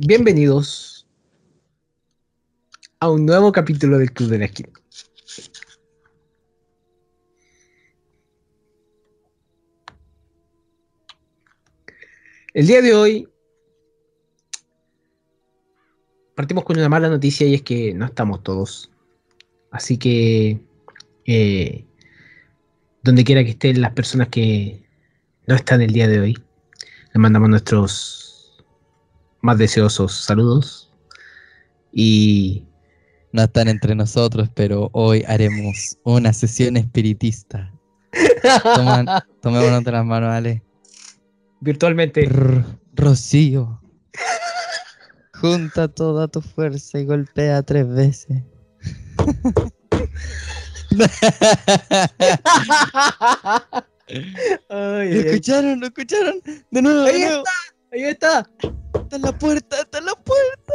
Bienvenidos a un nuevo capítulo del Club de la Esquina. El día de hoy partimos con una mala noticia y es que no estamos todos. Así que eh, donde quiera que estén las personas que no están el día de hoy, les mandamos nuestros más deseosos saludos y no están entre nosotros, pero hoy haremos una sesión espiritista. tomémonos de las manos, Ale. Virtualmente. Rocío. Junta toda tu fuerza y golpea tres veces. ¿Lo escucharon? ¿Lo escucharon? De nuevo, ahí está, ahí está. Está en la puerta, está en la puerta.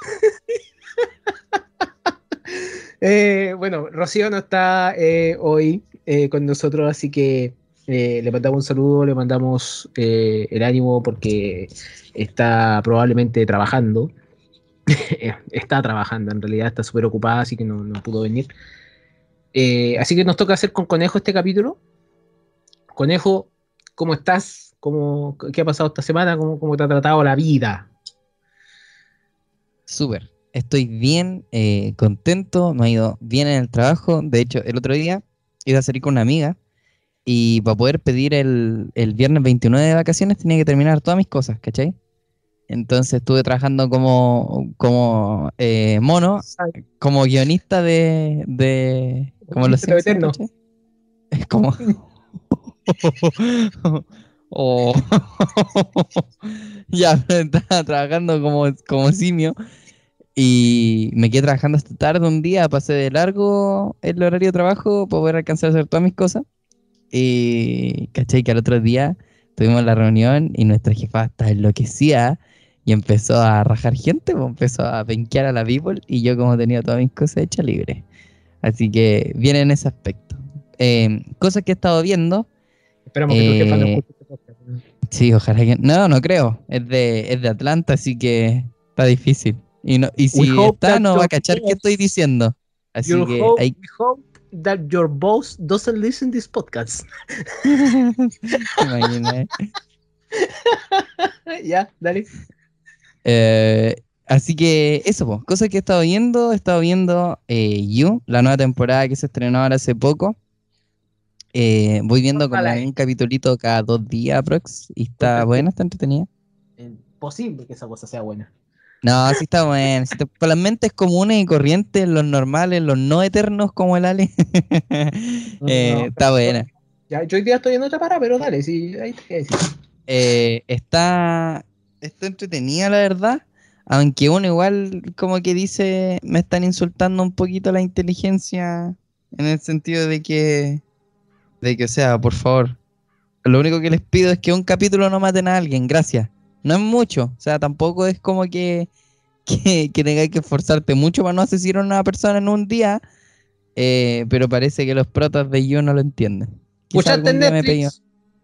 eh, bueno, Rocío no está eh, hoy eh, con nosotros, así que eh, le mandamos un saludo, le mandamos el ánimo porque está probablemente trabajando. está trabajando, en realidad está súper ocupada, así que no, no pudo venir. así que nos toca hacer con Conejo este capítulo. Conejo, ¿cómo estás? ¿Cómo, ¿Qué ha pasado esta semana? ¿Cómo, cómo te ha tratado la vida? Súper. Estoy bien eh, contento, me ha ido bien en el trabajo. De hecho, el otro día iba a salir con una amiga y para poder pedir el, el viernes 29 de vacaciones tenía que terminar todas mis cosas, ¿cachai? Entonces estuve trabajando como, como eh, mono, como guionista de, de como los Simpsons, Es como oh. ya estaba trabajando como, como simio y me quedé trabajando hasta tarde un día, pasé de largo el horario de trabajo para poder alcanzar a hacer todas mis cosas. Y caché que al otro día tuvimos la reunión y nuestra jefa estaba enloquecida y empezó a rajar gente, pues, empezó a penquear a la people y yo como tenía todas mis cosas hechas libre. Así que viene en ese aspecto. Eh, cosas que he estado viendo. Esperamos que tu jefa no Eh, escuche este podcast. Sí, ojalá que... No, no creo. Es de, es de Atlanta, así que está difícil. Y, no, y si We está, that no va a your cachar qué boss- estoy diciendo. Así que hope- hay... we hope that your boss doesn't listen this podcast. ¿Te imaginas? ya, dale. Eh, así que eso, pues, cosas que he estado viendo. He estado viendo eh, You, la nueva temporada que se estrenó ahora hace poco. Eh, voy viendo como Ojalá. un capitulito cada dos días, aprox. Y está buena, está entretenida. Imposible que esa cosa sea buena. No, sí está buena. sí está- Con las mentes comunes y corrientes, los normales, los no eternos como el Ale. Eh, No, está buena. Ya, yo hoy día estoy en otra para, pero dale, sí, ahí te decir. Eh, está, está entretenida, la verdad. Aunque uno igual como que dice, me están insultando un poquito la inteligencia en el sentido de que, de que, sea, por favor, lo único que les pido es que un capítulo no maten a alguien, gracias. No es mucho, o sea, tampoco es como que, que, que tengas que esforzarte mucho para no asesinar a una persona en un día, eh, pero parece que los protas de You no lo entienden. Quizá ¿Escuchaste Netflix?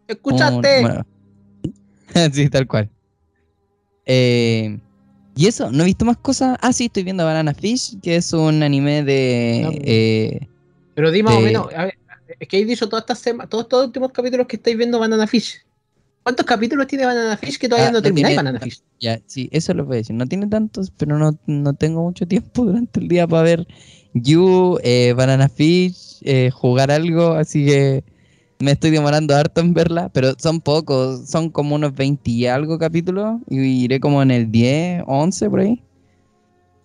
¿Escuchaste? un- bueno. sí, tal cual. Eh, y eso, no he visto más cosas. Ah, sí, estoy viendo Banana Fish, que es un anime de. No. eh, Pero di más o menos, a ver, es que he dicho todas estas semanas, todos estos últimos capítulos que estáis viendo Banana Fish. ¿Cuántos capítulos tiene Banana Fish que todavía Ah, no no termináis Banana Fish? ya, sí, eso lo voy a decir. No tiene tantos, pero no, no tengo mucho tiempo durante el día para ver You, eh, Banana Fish, eh, jugar algo, así que me estoy demorando harto en verla, pero son pocos, son como unos 20 y algo capítulos, y iré como en el 10, 11 por ahí.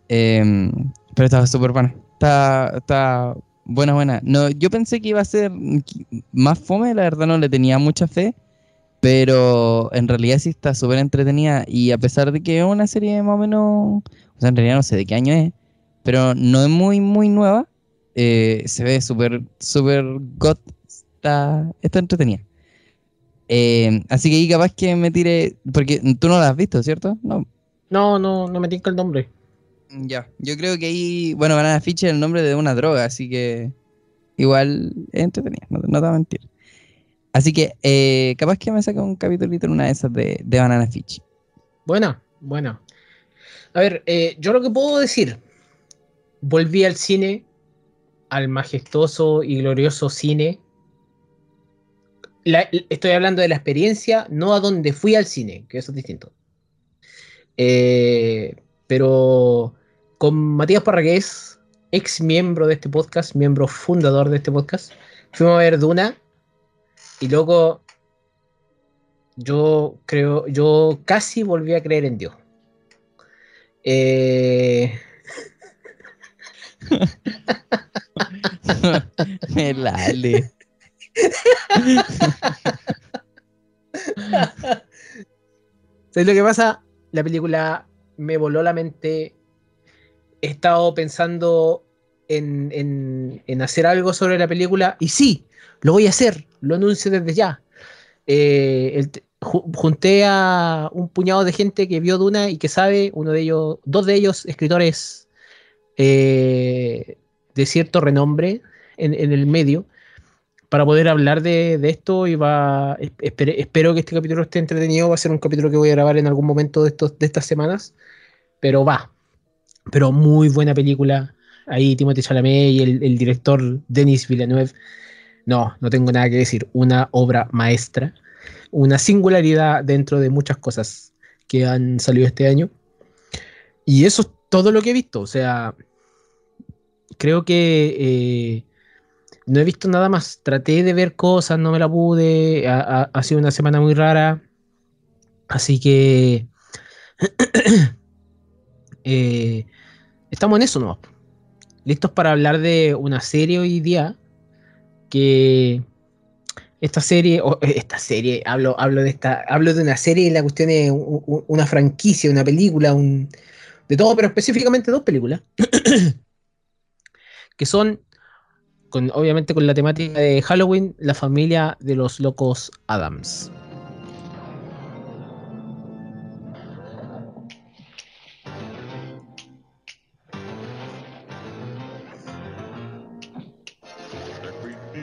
Em, pero estaba súper buena, está, está buena, buena. No, yo pensé que iba a ser más fome, la verdad no le tenía mucha fe, pero en realidad sí está súper entretenida y a pesar de que es una serie más o menos, o sea, en realidad no sé de qué año es, pero no es muy, muy nueva, eh, se ve súper, súper got, está, está entretenida. Eh, así que ahí capaz que me tire, porque tú no la has visto, ¿cierto? No. No, no, no me tinca el nombre. Ya, yo creo que ahí, bueno, Banana Fish es el nombre de una droga, así que igual es entretenida, no, no te voy a mentir. Así que eh, capaz que me saque un capítulo en una de esas de, Banana Fish. Buena, Bueno. A ver, eh, yo lo que puedo decir, volví al cine, al majestuoso y glorioso cine. estoy hablando de la experiencia, no a donde fui al cine, que eso es distinto. Eh, pero con Matías Parragués, ex miembro de este podcast, miembro fundador de este podcast, fuimos a ver Duna y luego yo creo, yo casi volví a creer en Dios. Eh... El Ale. ¿Sabes lo que pasa? La película me voló la mente. He estado pensando en, hacer algo sobre la película y sí, lo voy a hacer, lo anuncio desde ya. Eh, junté a un puñado de gente que vio Duna y que sabe, uno de ellos, dos de ellos escritores eh, de cierto renombre en, el medio, para poder hablar de, esto y va, espero que este capítulo esté entretenido, va a ser un capítulo que voy a grabar en algún momento de estas semanas, pero va, pero muy buena película, ahí Timothée Chalamet y el, el director Denis Villeneuve, no, no tengo nada que decir, una obra maestra una singularidad dentro de muchas cosas que han salido este año. Y eso es todo lo que he visto. O sea, creo que eh, no he visto nada más. Traté de ver cosas, no me la pude. Ha, sido una semana muy rara. Así que eh, estamos en eso, ¿no? Listos para hablar de una serie hoy día que esta serie, o eh, esta serie, hablo, hablo, de esta, hablo de una serie, la cuestión es una franquicia, una película, un, de todo, pero específicamente dos películas, que son, con, obviamente con la temática de Halloween, la familia de los locos Adams.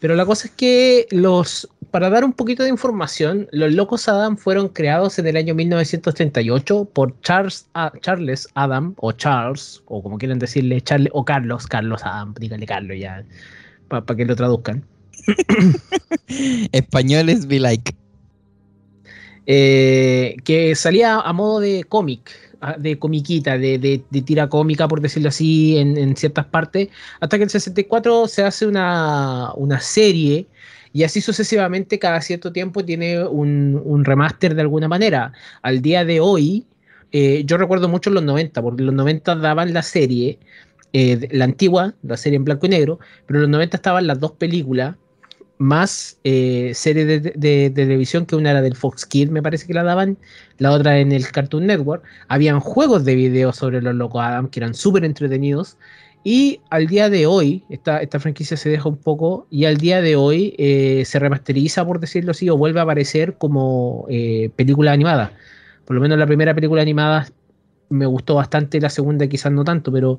Pero la cosa es que los para dar un poquito de información, los Locos Adam fueron creados en el año 1938 por Charles, Charles Adam, o Charles, o como quieran decirle, Charles, o Carlos, Carlos Adam, díganle Carlos ya, para que lo traduzcan. Españoles be like. Eh, que salía a modo de cómic, de comiquita, de, tira cómica, por decirlo así, en, ciertas partes, hasta que en el 64 se hace una, una serie y así sucesivamente, cada cierto tiempo tiene un, remaster de alguna manera. Al día de hoy, eh, yo recuerdo mucho los 90, porque los 90 daban la serie, eh, la antigua, la serie en blanco y negro, pero en los 90 estaban las dos películas, más eh, series de, televisión, que una era del Fox Kids, me parece que la daban, la otra en el Cartoon Network. Habían juegos de video sobre los locos Adam que eran súper entretenidos. Y al día de hoy, esta, esta franquicia se deja un poco, y al día de hoy eh, se remasteriza, por decirlo así, o vuelve a aparecer como eh, película animada. Por lo menos la primera película animada me gustó bastante, la segunda quizás no tanto, pero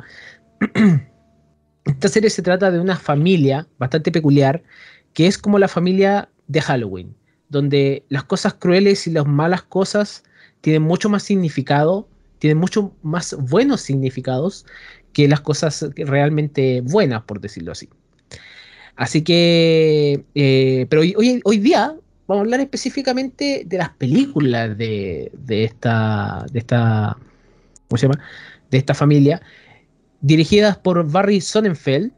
esta serie se trata de una familia bastante peculiar, que es como la familia de Halloween, donde las cosas crueles y las malas cosas tienen mucho más significado, tienen mucho más buenos significados que las cosas realmente buenas, por decirlo así. Así que, eh, pero hoy, hoy, día vamos a hablar específicamente de las películas de, esta, de esta, ¿cómo se llama? De esta familia, dirigidas por Barry Sonnenfeld.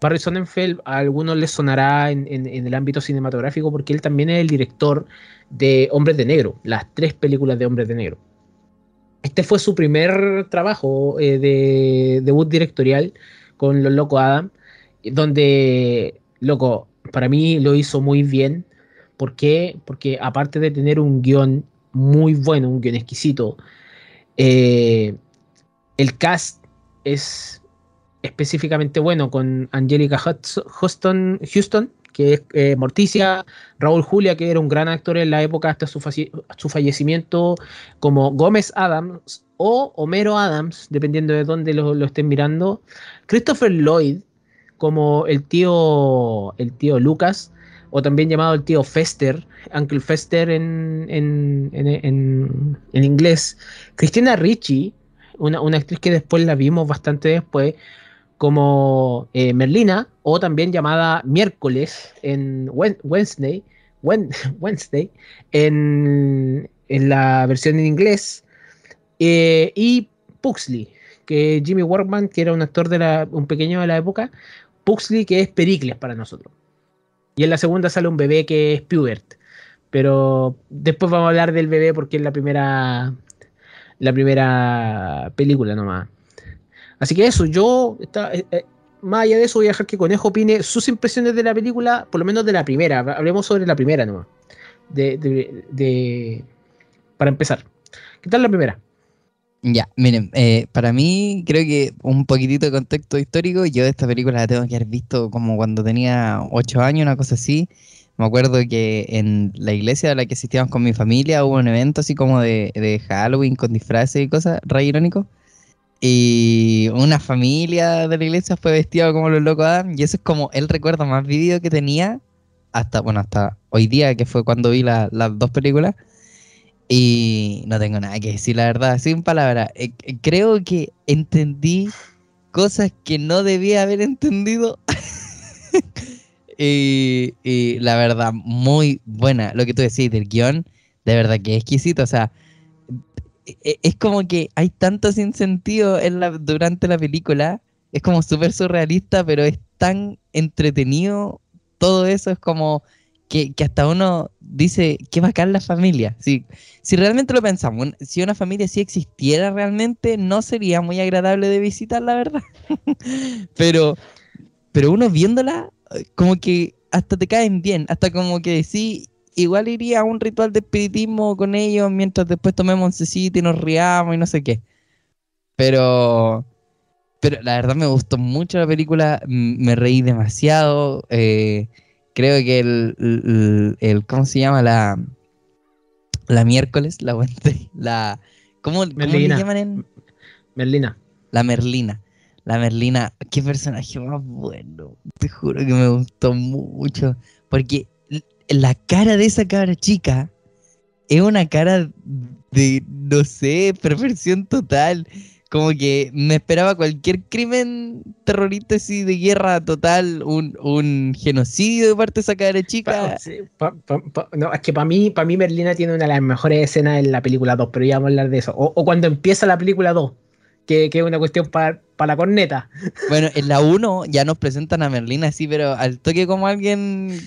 Barry Sonnenfeld a algunos les sonará en, el ámbito cinematográfico porque él también es el director de Hombres de Negro, las tres películas de Hombres de Negro este fue su primer trabajo eh, de debut directorial con Los Loco Adam, donde, loco, para mí lo hizo muy bien. ¿Por qué? Porque aparte de tener un guion muy bueno, un guion exquisito, Eh, el cast es específicamente bueno con Angelica Houston, Houston que es eh, Morticia, Raúl Julia, que era un gran actor en la época hasta su, fallecimiento, como Gómez Adams o Homero Adams, dependiendo de dónde lo, estén mirando, Christopher Lloyd, como el tío, el tío Lucas, o también llamado el tío Fester, Uncle Fester en, en, en, en inglés, Cristina Ricci, una, una, actriz que después la vimos bastante después, como eh, Merlina, o también llamada Miércoles en Wednesday, Wednesday en, en la versión en inglés, eh, y Puxley, que Jimmy Workman, que era un actor de la, un pequeño de la época, Puxley, que es Pericles para nosotros. Y en la segunda sale un bebé que es Pubert. Pero después vamos a hablar del bebé porque es la primera la primera película nomás. Así que eso, yo, está, eh, eh, más allá de eso, voy a dejar que Conejo opine sus impresiones de la película, por lo menos de la primera. Hablemos sobre la primera nomás. De, de, para empezar. ¿Qué tal la primera? Ya, miren, eh, para mí creo que un poquitito de contexto histórico, yo esta película la tengo que haber visto como cuando tenía 8 años, una cosa así. Me acuerdo que en la iglesia a la que asistíamos con mi familia hubo un evento así como de, de Halloween con disfraces y cosas, re irónico. Y una familia de la iglesia fue vestida como los locos Adam. Y ese es como el recuerdo más vivido que tenía hasta, bueno, hasta hoy día, que fue cuando vi las dos películas. Y no tengo nada que decir, la verdad, sin palabras. Eh, eh, creo que entendí cosas que no debía haber entendido. y, y, la verdad, muy buena. Lo que tú decís del guion, de verdad que exquisito. O sea, es como que hay tanto sin sentido en la, durante la película. Es como súper surrealista, pero es tan entretenido. Todo eso es como que, hasta uno dice, qué bacán la familia. Si, si realmente lo pensamos, si una familia sí existiera realmente, no sería muy agradable de visitar, la verdad. pero, pero uno viéndola, como que hasta te caen bien, hasta como que sí, igual iría a un ritual de espiritismo con ellos mientras después tomemos un cecito y nos riamos y no sé qué. Pero, pero la verdad me gustó mucho la película, me reí demasiado. Eh, creo que el, el, ¿cómo se llama? La, la miércoles, la la, ¿cómo, ¿cómo le llaman en? Merlina. La Merlina. La Merlina, qué personaje más bueno. Te juro que me gustó mucho. Porque la cara de esa cabra chica es una cara de, no sé, perfección total. Como que me esperaba cualquier crimen terrorista así de guerra total, un, genocidio de parte de esa cabra chica. no, es que para mí, para mí Merlina tiene una de las mejores escenas en la película 2, pero ya vamos a hablar de eso. O, o cuando empieza la película 2 que, es una cuestión para la corneta. Bueno, en la 1 ya nos presentan a Merlina así, pero al toque como alguien,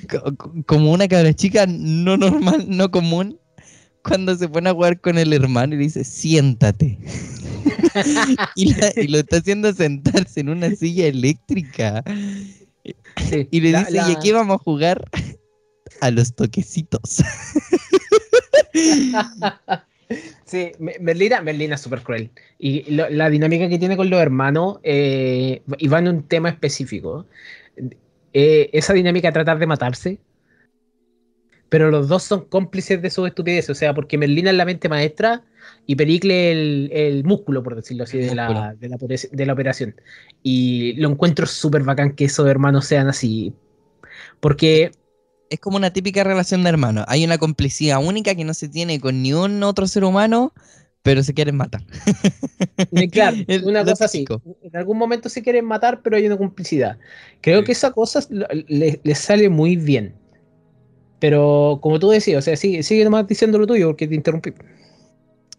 como una cabra chica no normal, no común, cuando se pone a jugar con el hermano y dice, siéntate. y, lo está haciendo sentarse en una silla eléctrica. y le dice, ¿y aquí vamos a jugar? a los toquecitos. Sí, Merlina, Merlina es súper cruel. Y la dinámica que tiene con los hermanos, eh, y va en un tema específico. Eh, esa dinámica de tratar de matarse, pero los dos son cómplices de su estupidez. O sea, porque Merlina es la mente maestra y Pericle el, el músculo, por decirlo así, de la, de la, operación. Y lo encuentro súper bacán que esos hermanos sean así. Porque es como una típica relación de hermanos. Hay una complicidad única que no se tiene con ni un otro ser humano, pero se quieren matar. Claro, una cosa así. En algún momento se quieren matar, pero hay una complicidad. Creo que esa cosa les sale muy bien. Pero como tú decías, o sea, sigue, sigue nomás diciendo lo tuyo porque te interrumpí.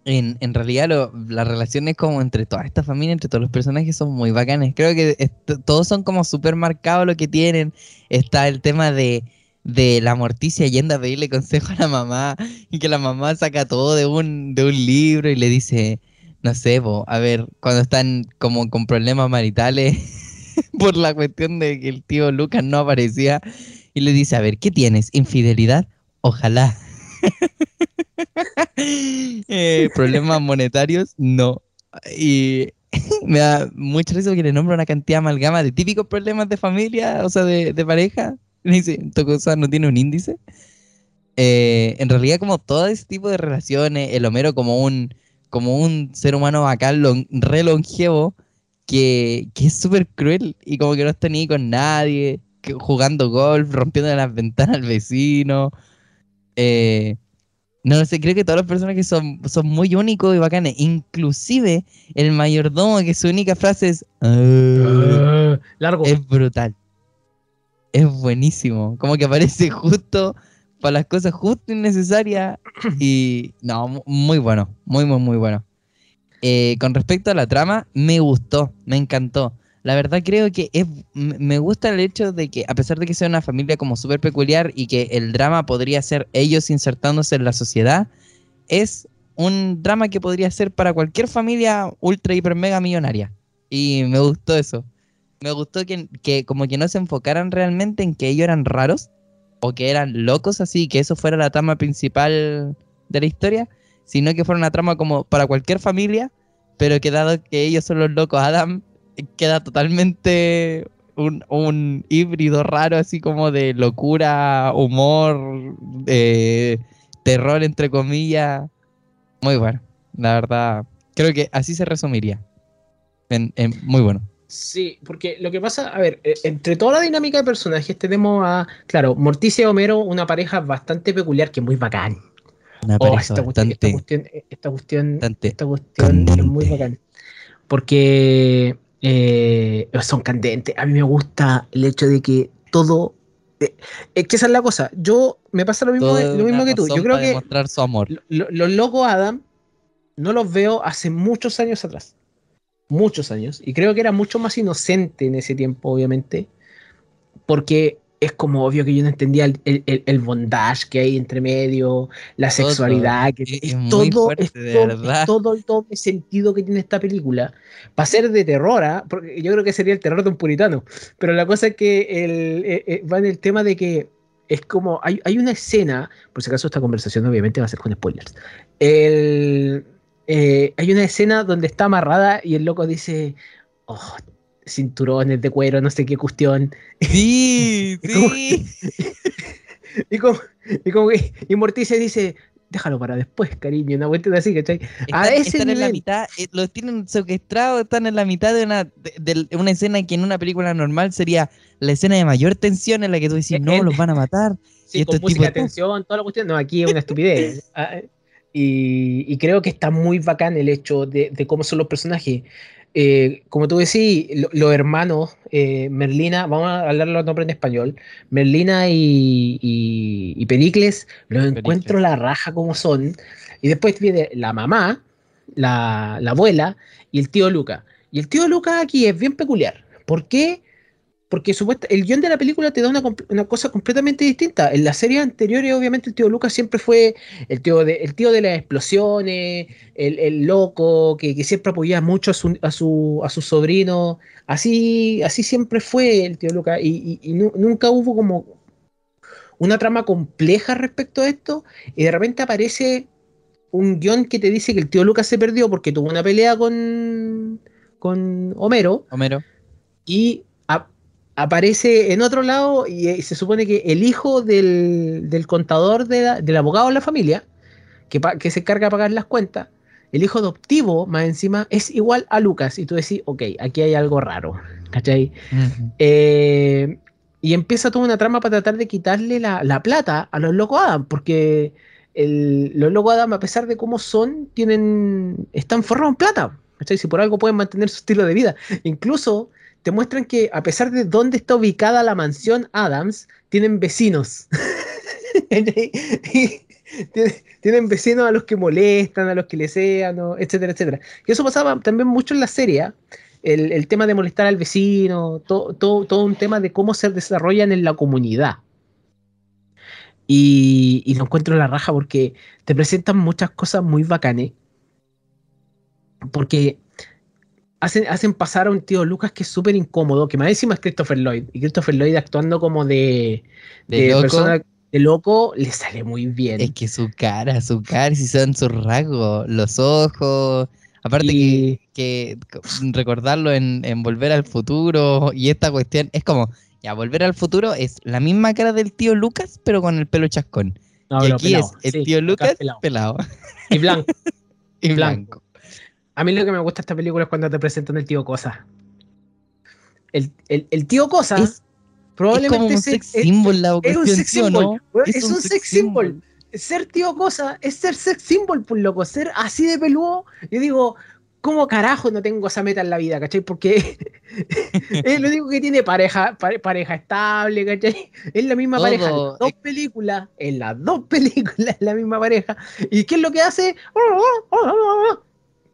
En, en realidad las relaciones como entre toda esta familia, entre todos los personajes son muy bacanes. Creo que todos son como súper marcados lo que tienen. Está el tema de de la morticia yendo a pedirle consejo a la mamá y que la mamá saca todo de un, de un libro y le dice, no sé, a ver, cuando están como con problemas maritales por la cuestión de que el tío Lucas no aparecía y le dice, a ver, ¿qué tienes? ¿Infidelidad? Ojalá. Eh, problemas monetarios, no. Y me da mucha risa que le nombra una cantidad amalgama de típicos problemas de familia, o sea, de, de pareja. Dice, no tiene un índice. Eh, en realidad, como todo ese tipo de relaciones, el Homero como un, como un ser humano bacán, lon, re longevo, que, que es súper cruel y como que no está ni con nadie, que, jugando golf, rompiendo las ventanas al vecino. Eh, no sé, creo que todos los personajes son, son muy únicos y bacanes. Inclusive el mayordomo, que su única frase es... "Ah", largo. es brutal. Es buenísimo. Como que aparece justo para las cosas justo y necesarias. Y no, mu- muy bueno. Muy, muy, muy bueno. Eh, con respecto a la trama, me gustó, me encantó. La verdad creo que es, me gusta el hecho de que a pesar de que sea una familia como súper peculiar y que el drama podría ser ellos insertándose en la sociedad, es un drama que podría ser para cualquier familia ultra, hiper, mega millonaria. Y me gustó eso. Me gustó que, como que no se enfocaran realmente en que ellos eran raros o que eran locos así, que eso fuera la trama principal de la historia, sino que fuera una trama como para cualquier familia, pero que dado que ellos son los locos Adam, queda totalmente un, híbrido raro así como de locura, humor, eh, terror entre comillas. Muy bueno, la verdad. Creo que así se resumiría. Muy bueno. Sí, porque lo que pasa, a ver, eh, entre toda la dinámica de personajes tenemos a, claro, Morticia y Homero, una pareja bastante peculiar que es muy bacán. Una Oh, pareja cuestión, esta bastante cuestión, esta cuestión, esta cuestión es muy bacán. Porque eh, son candentes. A mí me gusta el hecho de que todo. eh, es que esa es la cosa. Yo me pasa lo mismo, lo mismo que tú. Yo creo que su amor. lo- lo- los locos Adam no los veo hace muchos años atrás. Muchos años. Y creo que era mucho más inocente en ese tiempo, obviamente. Porque es como obvio que yo no entendía el, el- el- bondage que hay entre medio, la Todo. sexualidad, que Es- es, todo, fuerte, es todo, es todo el doble sentido que tiene esta película. Para ser de terror, ¿ah? porque yo creo que sería el terror de un puritano. Pero la cosa es que el- eh, eh, va en el tema de que es como, hay, hay una escena, por si acaso esta conversación obviamente va a ser con spoilers. El, eh, hay una escena donde está amarrada y el loco dice, oh, cinturones de cuero, no sé qué cuestión. Sí, ¿Cómo? sí. Y como, y como que y Morticia dice, déjalo para después, cariño, una vuelta así, ¿cachai? A Están, ese están en la mitad, eh, los tienen secuestrados, están en la mitad de una, de, de una escena que en una película normal sería la escena de mayor tensión en la que tú decís, En- no, los van a matar. Sí, Y con música tensión, toda la cuestión. No, aquí es una estupidez. Y, y creo que está muy bacán el hecho de, de cómo son los personajes. Eh, como tú decís, lo- los hermanos, eh, Merlina, vamos a hablar los nombres en español, Merlina y, y- y Pericles, los Pericles. encuentro la raja como son. Y después viene la mamá, la, la abuela y el tío Luca. Y el tío Luca aquí es bien peculiar. ¿Por qué? Porque supuesta, el guion de la película te da una, una cosa completamente distinta. En las series anteriores, obviamente, el tío Lucas siempre fue el tío de, el tío de las explosiones, el, el loco, que, que siempre apoyaba mucho a su, a su, a su sobrino. Así, así siempre fue el tío Lucas. Y, y- y nu- nunca hubo como una trama compleja respecto a esto. Y de repente aparece un guion que te dice que el tío Lucas se perdió porque tuvo una pelea con, con Homero Homero. y aparece en otro lado y, eh, se supone que el hijo del, del contador de la- del abogado de la familia, que, que se encarga de pagar las cuentas, el hijo adoptivo más encima es igual a Lucas y tú decís, ok, aquí hay algo raro, ¿cachai? Eh, y empieza toda una trama para tratar de quitarle la, la plata a los locos Adam, porque el- los locos Adam, a pesar de cómo son, tienen, están forrados en plata. ¿cachai? Si por algo pueden mantener su estilo de vida. Incluso te muestran que, a pesar de dónde está ubicada la mansión Adams, tienen vecinos. tienen- vecinos a los que molestan, a los que les sean, ¿no? etcétera, etcétera. Y eso pasaba también mucho en la serie. ¿ah? el, el tema de molestar al vecino, todo, todo, todo un tema de cómo se desarrollan en la comunidad. Y, y lo encuentro en la raja porque te presentan muchas cosas muy bacanes. Porque hacen, hacen pasar a un tío Lucas que es súper incómodo, que más encima es Christopher Lloyd. Y Christopher Lloyd actuando como de, De loco. persona este loco le sale muy bien. Es que su cara, su cara, si son sus rasgos, los ojos. Aparte Y- que, que recordarlo en, en Volver al Futuro y esta cuestión es como, ya, Volver al Futuro es la misma cara del tío Lucas, pero con el pelo chascón. No, y aquí pelado, es el sí, tío Lucas pelado. pelado. Y blanco. y Blanco. A mí lo que me gusta de esta película es cuando te presentan el tío Cosa. El, el- el tío Cosa Es, es probablemente como un se- sex es- symbol la es un sex ¿sí o symbol, no? es un sex symbol. symbol. ser tío Cosa es ser sex symbol, por loco. Ser así de peludo. Yo digo, ¿cómo carajo no tengo esa meta en la vida, cachai? Porque es lo único que tiene pareja, pare- pareja estable, cachai? Es la misma Todo, pareja en las dos películas, en las dos películas es la misma pareja. ¿Y qué es lo que hace?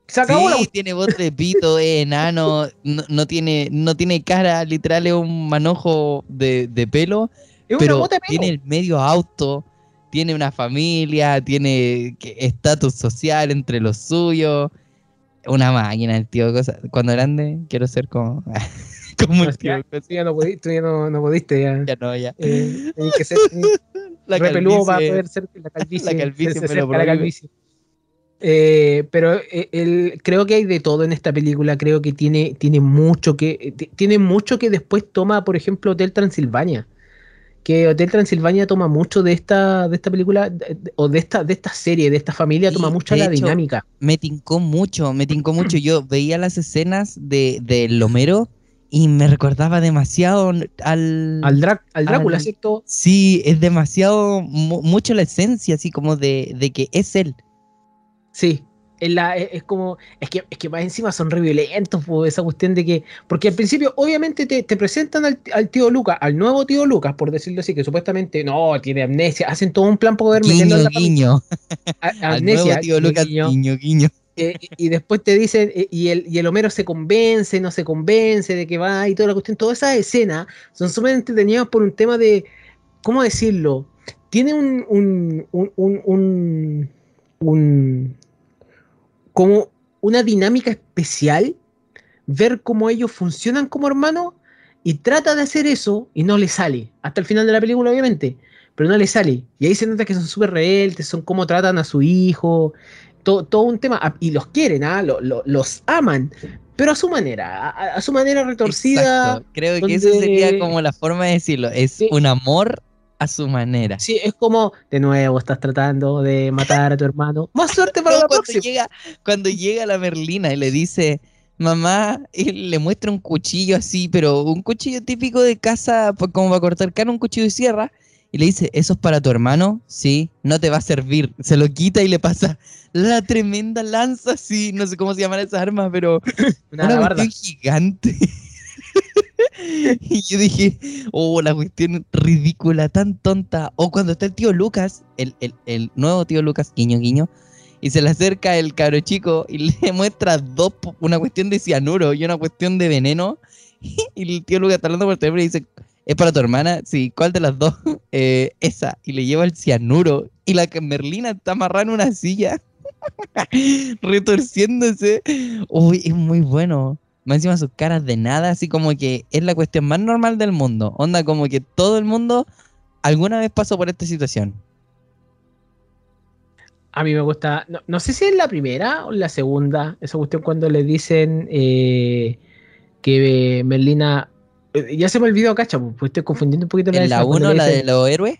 Se acabó la Sí, tiene voz de pito, es enano, no, no tiene, no tiene cara, literal es un manojo de, de pelo, Es pero bota de pelo. tiene el medio auto, tiene una familia, tiene estatus social entre los suyos, una máquina el tío cosa. Cuando grande quiero ser como, como el tío tú ya no pudiste, ya no, no pudiste ya. Ya no, ya. Eh, que ser La para poder ser la calvicie. la calvicie se- la calvicie. Eh, pero eh, el- creo que hay de todo en esta película. Creo que tiene, tiene mucho que ti- tiene mucho que después toma, por ejemplo, Hotel Transilvania. Que Hotel Transilvania toma mucho de esta, de esta película de- o de esta, de esta serie, de esta familia, Sí, toma mucho de la hecho, dinámica. me tincó mucho, me tincó mucho. Yo veía las escenas de, de Lomero y me recordaba demasiado al... Al, Drá- al Drácula, al- ¿cierto? Sí, es demasiado, mu- mucho la esencia, así como de, de que es él. Sí, es, la- es- es como, es que, es que más encima son re violentos, po, esa cuestión de que, porque al principio obviamente te, te presentan al, al tío Lucas, al nuevo tío Lucas, por decirlo así, que supuestamente no, tiene amnesia, hacen todo un plan para poder meterlo en Guiño, la guiño. A- Al nuevo amnesia, tío Lucas, guiño. guiño, guiño. Eh, y después te dicen, eh, y el, y el Homero se convence, no se convence de que va y toda la cuestión, todas esas escenas son súper entretenidas por un tema de, ¿cómo decirlo? Tiene un, un, un, un, un- un- como una dinámica especial, ver cómo ellos funcionan como hermanos y trata de hacer eso y no le sale, hasta el final de la película obviamente, pero no le sale. Y ahí se nota que son súper rebeldes, son cómo tratan a su hijo, todo, todo un tema, ah, y los quieren, ¿ah? Lo- lo- los aman, pero a su manera, a, a su manera retorcida. Exacto. Creo que eso sería como la forma de decirlo. Es un amor a su manera. Sí, es como, de nuevo, estás tratando de matar a tu hermano. Más suerte para No, la cuando próxima. llega, cuando llega la Merlina y le dice, mamá, y le muestra un cuchillo así, pero un cuchillo típico de casa, como para cortar carne, un cuchillo de sierra, y le dice, ¿eso es para tu hermano? Sí, no te va a servir. Se lo quita y le pasa la tremenda lanza, sí, no sé cómo se llaman esas armas, pero Una una gigante. y yo dije, oh, la cuestión ridícula, tan tonta. O cuando está el tío Lucas, el, el- el nuevo tío Lucas, guiño, guiño, y se le acerca el cabro chico y le muestra dos, una cuestión de cianuro y una cuestión de veneno. Y el tío Lucas está hablando por teléfono y dice, ¿es para tu hermana? Sí, ¿cuál de las dos? "Eh, esa. Y le lleva el cianuro. Y la Merlina está amarrada en una silla. retorciéndose. Uy, es muy bueno. Más encima sus caras de nada, así como que es la cuestión más normal del mundo. Onda como que todo el mundo alguna vez pasó por esta situación. A mí me gusta, no, no sé si es la primera o la segunda, esa cuestión cuando le dicen eh, que eh, Merlina, eh, ya se me olvidó, cacha, pues estoy confundiendo un poquito En la escena, cuando 1, le la de los héroes,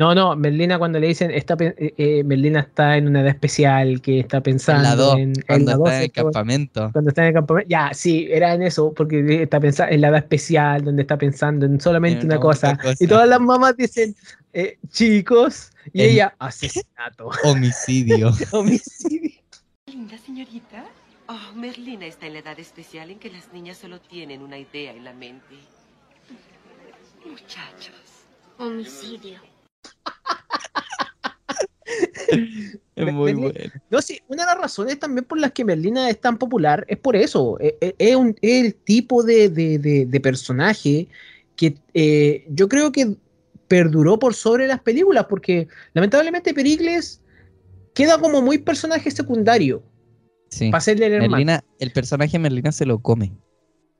No, no, Merlina cuando le dicen, está, eh, eh, Merlina está en una edad especial, que está pensando en la 2, en, en cuando la está dos, en el campamento. Cuando está en el campamento, ya, sí, era en eso, porque está pensando en la edad especial, donde está pensando en solamente En una una cosa. cosa. Y todas las mamás dicen, eh, chicos, y En- ella, asesinato, Homicidio. homicidio. Linda señorita. Oh, Merlina está en la edad especial en que las niñas solo tienen una idea en la mente. Muchachos. Homicidio. es muy bueno. No, sí, una de las razones también por las que Merlina es tan popular es por eso. Eh, eh, Es, un- es el tipo de, de- de- de personaje que eh, yo creo que perduró por sobre las películas, porque lamentablemente Pericles queda como muy personaje secundario Sí. para serle el hermano. Merlina, el personaje de Merlina se lo come.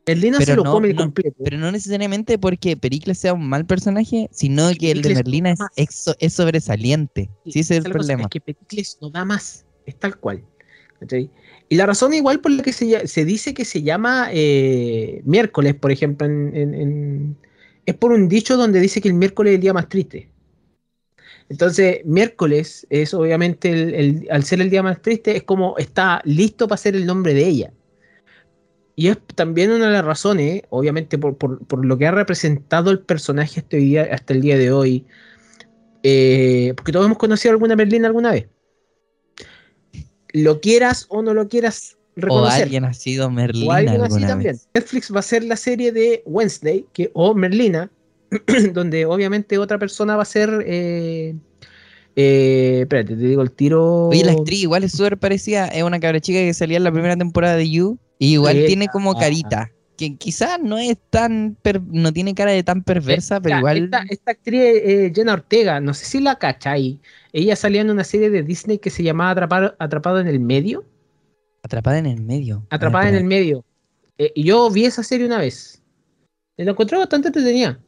Merlina Pero se lo no- come no, completo. Pero no necesariamente porque Pericles sea un mal personaje, sino Es que el de Merlina es, no es, so- es sobresaliente. Sí, ese es el problema. Es que Pericles no da más, es tal cual. Y la razón igual por la que se, se dice que se llama eh, miércoles, por ejemplo, en- en- en- es por un dicho donde dice que el miércoles es el día más triste. Entonces, miércoles es obviamente, el, el- al ser el día más triste, es como está listo para ser el nombre de ella. Y es también una de las razones, obviamente, por, por- por lo que ha representado el personaje hasta, hoy día, hasta el día de hoy. eh, porque todos hemos conocido alguna Merlina alguna vez. Lo quieras o no lo quieras O reconocer. alguien ha sido O Merlina alguien así alguna también. vez. Netflix va a hacer la serie de Wednesday, que, o Merlina, donde obviamente otra persona va a ser. Eh, eh, espérate, te digo el tiro. Oye, la actriz igual es súper parecida. Es una cabra chica que salía en la primera temporada de You. Y igual Sí, tiene como ah. carita. Que quizás no es tan. per- no tiene cara de tan perversa, pero Esta- igual. Esta, esta actriz, eh, Jenna Ortega, no sé si la cachai. Ella salía en una serie de Disney que se llamaba Atrapado, Atrapado en el Medio. Atrapada en el medio. A ver, Atrapada en el. Medio. Eh, y yo vi esa serie una vez. Y la encontré bastante entretenida.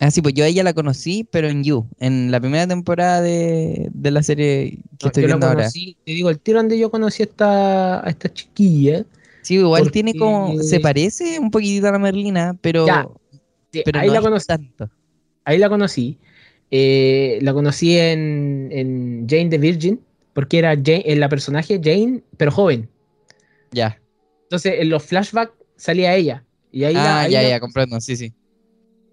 Ah, sí, pues yo a ella la conocí, pero en You. En la primera temporada de, de la serie que No, estoy yo la viendo ahora. conocí, te digo, el tiro donde yo conocí a esta, a esta chiquilla. Sí, igual tiene como. Se parece un poquitito a la Merlina, pero. Ya, Sí, pero ahí, no la conocí, tanto. ahí la conocí. Eh, la conocí en, en Jane the Virgin, porque era Jane, en la personaje Jane, pero joven. Ya. Entonces, en los flashbacks salía ella. Y ahí la- ah, ahí ya, la- ya, comprendo. Sí, sí.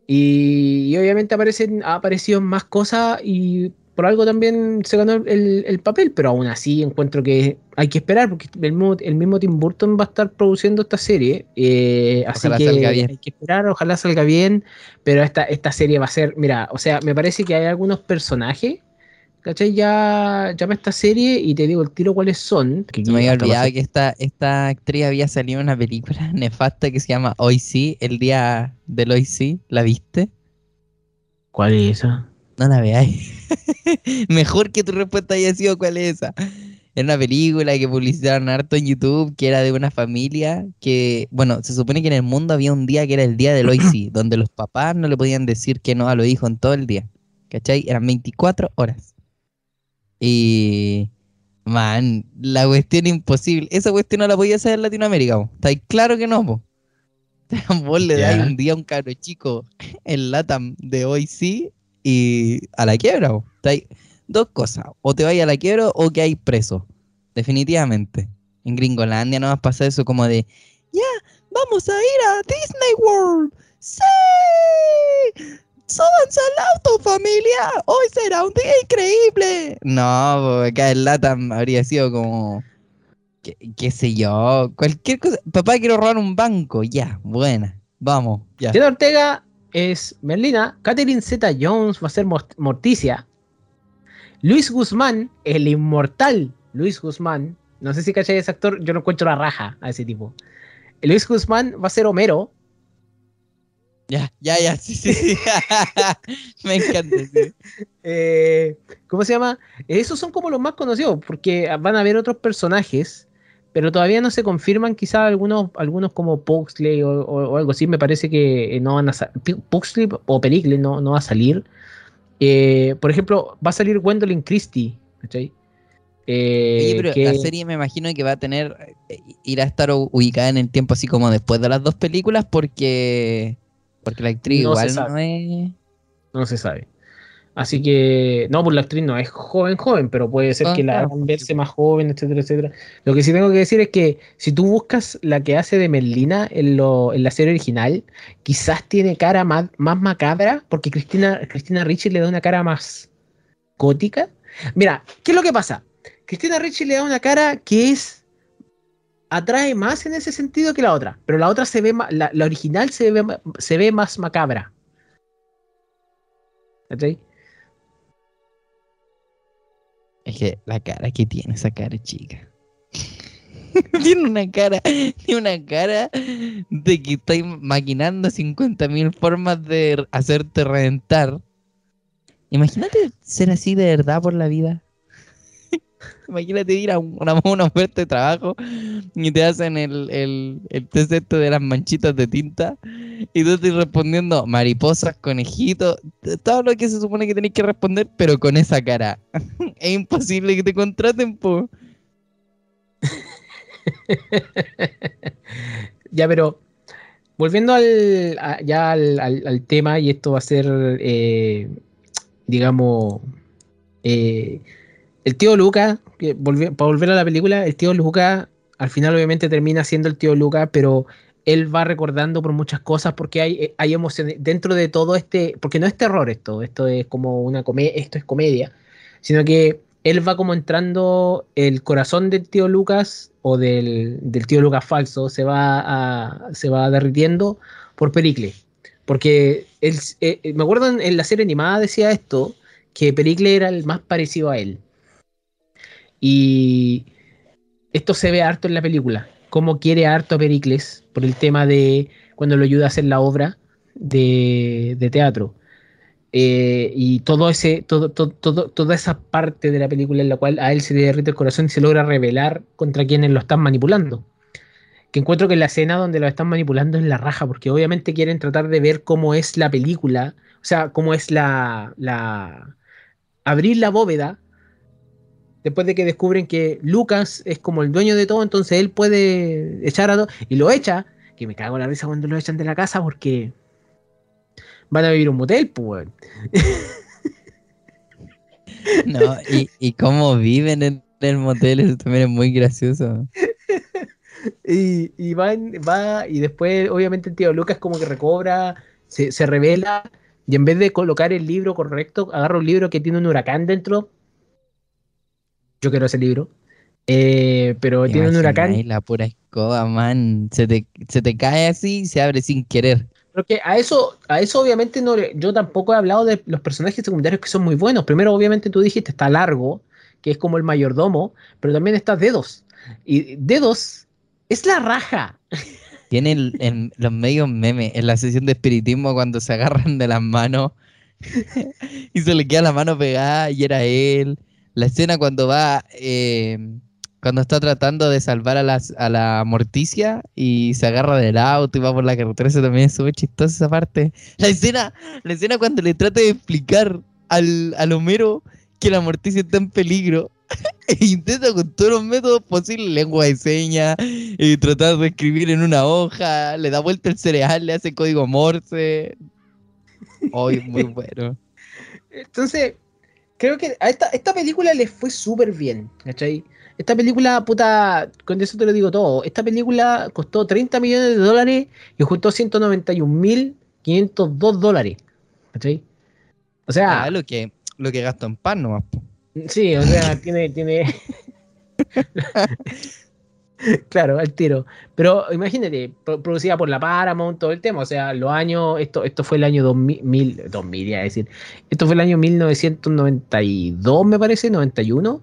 Y, y obviamente aparecen, ha aparecido más cosas y por algo también se ganó el, el papel, pero aún así encuentro que hay que esperar porque el mismo, el mismo Tim Burton va a estar produciendo esta serie. eh, así Ojalá que salga bien. hay que esperar, ojalá salga bien, pero esta, esta serie va a ser, mira, o sea, me parece que hay algunos personajes. ¿Cachai? Ya llama esta serie y te digo el tiro cuáles son. que me había olvidado que esta, esta actriz había salido en una película nefasta que se llama Hoy sí, el día del Hoy sí. ¿La viste? ¿Cuál es esa? No la veáis. Mejor que tu respuesta haya sido cuál es esa. Era una película que publicitaron harto en YouTube, que era de una familia que, bueno, se supone que en el mundo había un día que era el día del hoy sí, donde los papás no le podían decir que no a los hijos en todo el día. ¿Cachai? Eran 24 horas. Y, man, la cuestión imposible. Esa cuestión no la podía hacer en Latinoamérica, po. ¿Está ahí claro que no, po? Vos le dais Ya. un día a un cabro chico el LATAM de hoy sí y a la quiebra. Está ahí- Dos cosas, o te vayas a la quiebra o que hay preso. Definitivamente. En Gringolandia no vas a pasar eso como de, ya, vamos a ir a Disney World. ¡Sí! ¡Súbanse al auto, familia! ¡Hoy será un día increíble! No, po, acá en LATAM habría sido como, qué, qué sé yo, cualquier cosa. Papá, quiero robar un banco. Ya, buena. Vamos, ya. Jenna Ortega es Merlina, Catherine Zeta Jones va a ser Mort- Morticia, Luis Guzmán, el inmortal Luis Guzmán, no sé si cachai ese actor, yo no encuentro la raja a ese tipo. Luis Guzmán va a ser Homero, Ya, ya, ya, sí, sí, sí. Me encanta, sí. eh, ¿cómo se llama? Esos son como los más conocidos, porque van a haber otros personajes, pero todavía no se confirman quizás algunos, algunos como Puxley o, o- o algo así, me parece que eh, no van a salir, Puxley o Pericles no, no va a salir. Eh, por ejemplo, va a salir Gwendolyn Christie, ¿cachai? Eh, Oye, pero que- la serie me imagino que va a tener, eh, ir a estar ubicada en el tiempo así como después de las dos películas porque, porque la actriz No igual no es... No se sabe. Así que, no, pues la actriz no es joven, joven, pero puede ser Ah, que la claro. hagan verse más joven, etcétera, etcétera. Lo que sí tengo que decir es que si tú buscas la que hace de Merlina en, lo, en la serie original, quizás tiene cara más, más macabra, porque Cristina, Cristina Ricci le da una cara más gótica. Mira, ¿qué es lo que pasa? Cristina Ricci le da una cara que es atrae más en ese sentido que la otra, pero la otra se ve la, la original se ve, se ve más macabra. ¿Cachai? Es que la cara que tiene esa cara chica. tiene una cara, tiene una cara de que estáis maquinando 50.000 formas de hacerte reventar. Imagínate ser así de verdad por la vida. Imagínate ir a una, oferta de trabajo y te hacen el, el, el test este de las manchitas de tinta y tú estás respondiendo mariposas, conejitos, todo lo que se supone que tenés que responder, pero con esa cara. es imposible que te contraten, po. ya, pero volviendo al, ya al, al- al tema, y esto va a ser, eh, digamos, eh, el tío Luca, que volvi- para volver a la película, el tío Luca al final obviamente termina siendo el tío Luca, pero él va recordando por muchas cosas porque hay, hay emociones dentro de todo este, porque no es terror esto, esto es como una comedia, esto es comedia, sino que él va como entrando el corazón del tío Lucas o del, del tío Lucas falso, se va, se va derritiendo por Pericles. Porque él, eh, eh, me acuerdo en, en la serie animada decía esto, que Pericles era el más parecido a él. Y esto se ve harto en la película, cómo quiere harto a Pericles por el tema de cuando lo ayuda a hacer la obra de, teatro. Eh, y todo ese, todo, todo, todo- toda esa parte de la película en la cual a él se le derrite el corazón y se logra revelar contra quienes lo están manipulando. Que encuentro que la escena donde lo están manipulando es la raja, porque obviamente quieren tratar de ver cómo es la película, o sea, cómo es la, la abrir la bóveda después de que descubren que Lucas es como el dueño de todo, entonces él puede echar a todo, y lo echa, que me cago en la risa cuando lo echan de la casa porque van a vivir un motel, pues. No, y, y cómo viven en el motel, eso también es muy gracioso. Y, y van- va, y después, obviamente, el tío Lucas como que recobra, se, se revela, y en vez de colocar el libro correcto, agarra un libro que tiene un huracán dentro. Yo quiero ese libro. Eh, pero ¿Te tiene un huracán. la pura escoba, man. Se te, se te cae así y se abre sin querer. Porque a eso, a eso obviamente no, yo tampoco he hablado de los personajes secundarios que son muy buenos. Primero, obviamente, tú dijiste está largo, que es como el mayordomo, pero también está Dedos. Y Dedos es la raja. Tiene el- en los medios memes, en la sesión de espiritismo cuando se agarran de las manos y se le queda la mano pegada y era él. La escena cuando va, eh, cuando está tratando de salvar a, las, a la morticia y se agarra del auto y va por la carretera, eso también es súper chistosa esa parte. La escena, la escena cuando le trata de explicar al, al Homero que la morticia está en peligro. E intenta con todos los métodos posibles, lengua de señas, y tratar de escribir en una hoja, le da vuelta el cereal, le hace código morse. Hoy muy bueno. Entonces, creo que a esta, esta película le fue súper bien, ¿cachai? Esta película, puta, con eso te lo digo todo. Esta película costó 30 millones de dólares y juntó 191.502 dólares, ¿cachai? O sea, Ah, lo que, lo que gasto en pan nomás. Sí, o sea, tiene, tiene. claro, al tiro. Pero imagínate, pro- producida por la Paramount, todo el tema. O sea, los años. Esto, esto fue el año 2000, mil- 2000, iba a decir. Esto fue el año 1992, me parece, 91.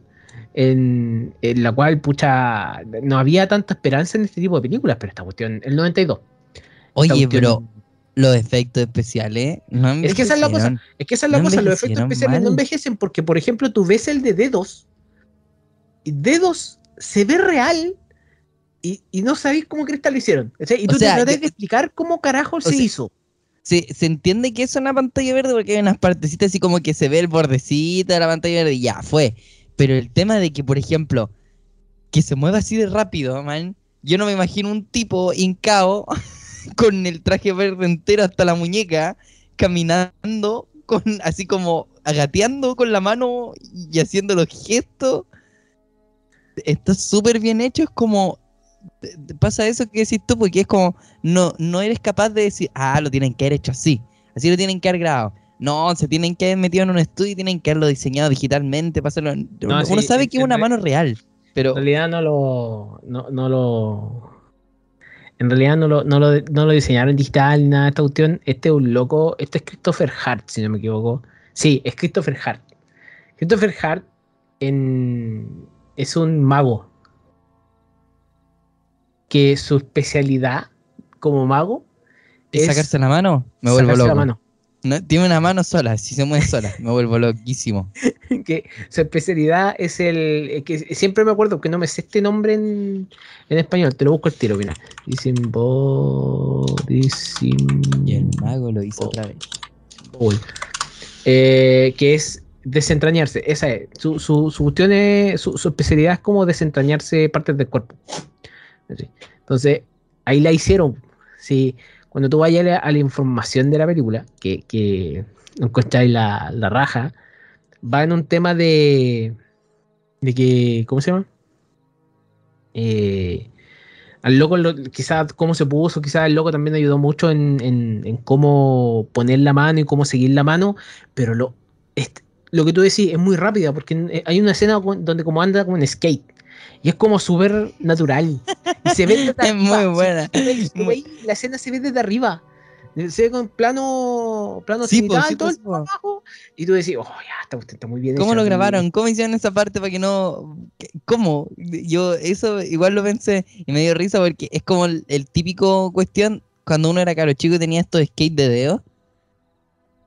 En, en la cual, pucha, no había tanta esperanza en este tipo de películas, pero esta cuestión, el 92. Esta Oye, cuestión- pero los efectos especiales no Es que esa es la cosa. Es que esa es la No cosa, los efectos especiales no envejecen porque, por ejemplo, tú ves el de dedos y dedos se ve real y, y no sabéis cómo que lo hicieron. Y O tú sea, te tratas de explicar cómo carajo se sea, hizo. Se, se entiende que es una pantalla verde porque hay unas partecitas así como que se ve el bordecito de la pantalla verde y ya, fue. Pero el tema de que, por ejemplo, que se mueva así de rápido, man, yo no me imagino un tipo hincado con el traje verde entero hasta la muñeca, caminando con así como agateando con la mano y haciendo los gestos. Está súper bien hecho, es como te- te pasa eso que decís tú, porque es como, no, no eres capaz de decir, ah, lo tienen que haber hecho así, así lo tienen que haber grabado. No, se tienen que haber metido en un estudio y tienen que haberlo diseñado digitalmente uno sí, sabe que es una mano real, pero En realidad no lo. No, no lo. En realidad no lo, no, lo, no lo diseñaron digital ni nada de esta cuestión. Este es un loco. Este es Christopher Hart, si no me equivoco. Sí, es Christopher Hart. Christopher Hart en- es un mago. Que su especialidad como mago ¿es sacarse la mano? Me vuelvo loco. la mano. No, tiene una mano sola, si se mueve sola, me vuelvo loquísimo. que su especialidad es el. eh, que siempre me acuerdo que no me sé este nombre en, en español, te lo busco el tiro, mira. Disim. Y el mago lo hizo otra vez. Eh, que es desentrañarse. Esa es. Su, su, su cuestión es- su, su especialidad es como desentrañarse partes del cuerpo. Entonces, ahí la hicieron. Sí, cuando tú vayas a la, información de la película, que, que la, la raja, va en un tema de. de que. ¿Cómo se llama? Eh, al loco, lo- quizás cómo se puso, quizás el loco también ayudó mucho en, en- cómo poner la mano y cómo seguir la mano, pero lo, est- lo que tú decís es muy rápida, porque eh, hay una escena donde como anda como en skate, y es como súper natural, y se ve desde Es muy buena. la escena se ve desde arriba, se ve con plano, plano Sí, po, cenital, sí, todo po, el sí, po. abajo, y tú decís, oh, ya, está, está muy bien ¿Cómo lo grabaron? ¿Cómo hicieron esa parte para que no... ¿Cómo? Yo eso igual lo pensé y me dio risa porque es como el, el típico cuestión cuando uno era caro chico y tenía estos skate de dedo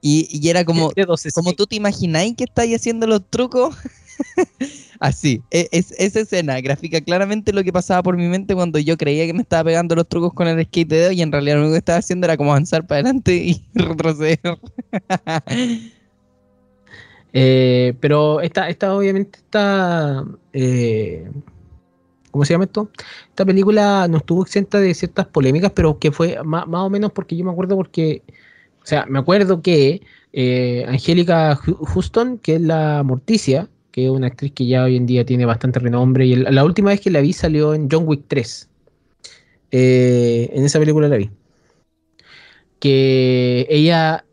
y, y era como, Dedos como tú te imagináis que estáis haciendo los trucos. Así, e- es, esa escena grafica claramente lo que pasaba por mi mente cuando yo creía que me estaba pegando los trucos con el skate de dedo y en realidad lo único que estaba haciendo era como avanzar para adelante y retroceder. Eh, pero esta, esta obviamente está. eh, ¿Cómo se llama esto? Esta película no estuvo exenta de ciertas polémicas, pero que fue ma- más, o menos porque yo me acuerdo porque. O sea, me acuerdo que eh, Angélica Houston, que es la Morticia, que es una actriz que ya hoy en día tiene bastante renombre, y la última vez que la vi salió en John Wick 3. Eh, en esa película la vi. Que ella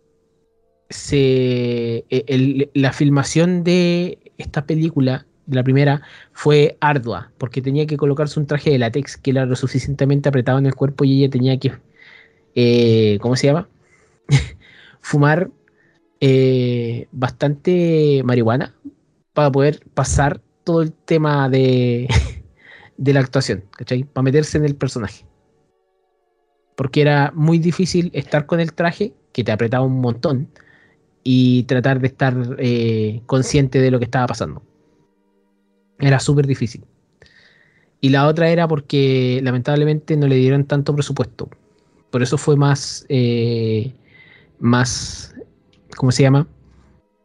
se e- la filmación de esta película, la primera, fue ardua, porque tenía que colocarse un traje de látex que era lo suficientemente apretado en el cuerpo y ella tenía que, eh, ¿cómo se llama? Fumar eh, bastante marihuana para poder pasar todo el tema de, de la actuación, ¿cachai? Para meterse en el personaje. Porque era muy difícil estar con el traje, que te apretaba un montón, y tratar de estar eh, consciente de lo que estaba pasando. Era súper difícil. Y la otra era porque lamentablemente no le dieron tanto presupuesto. Por eso fue más, eh, más, ¿cómo se llama?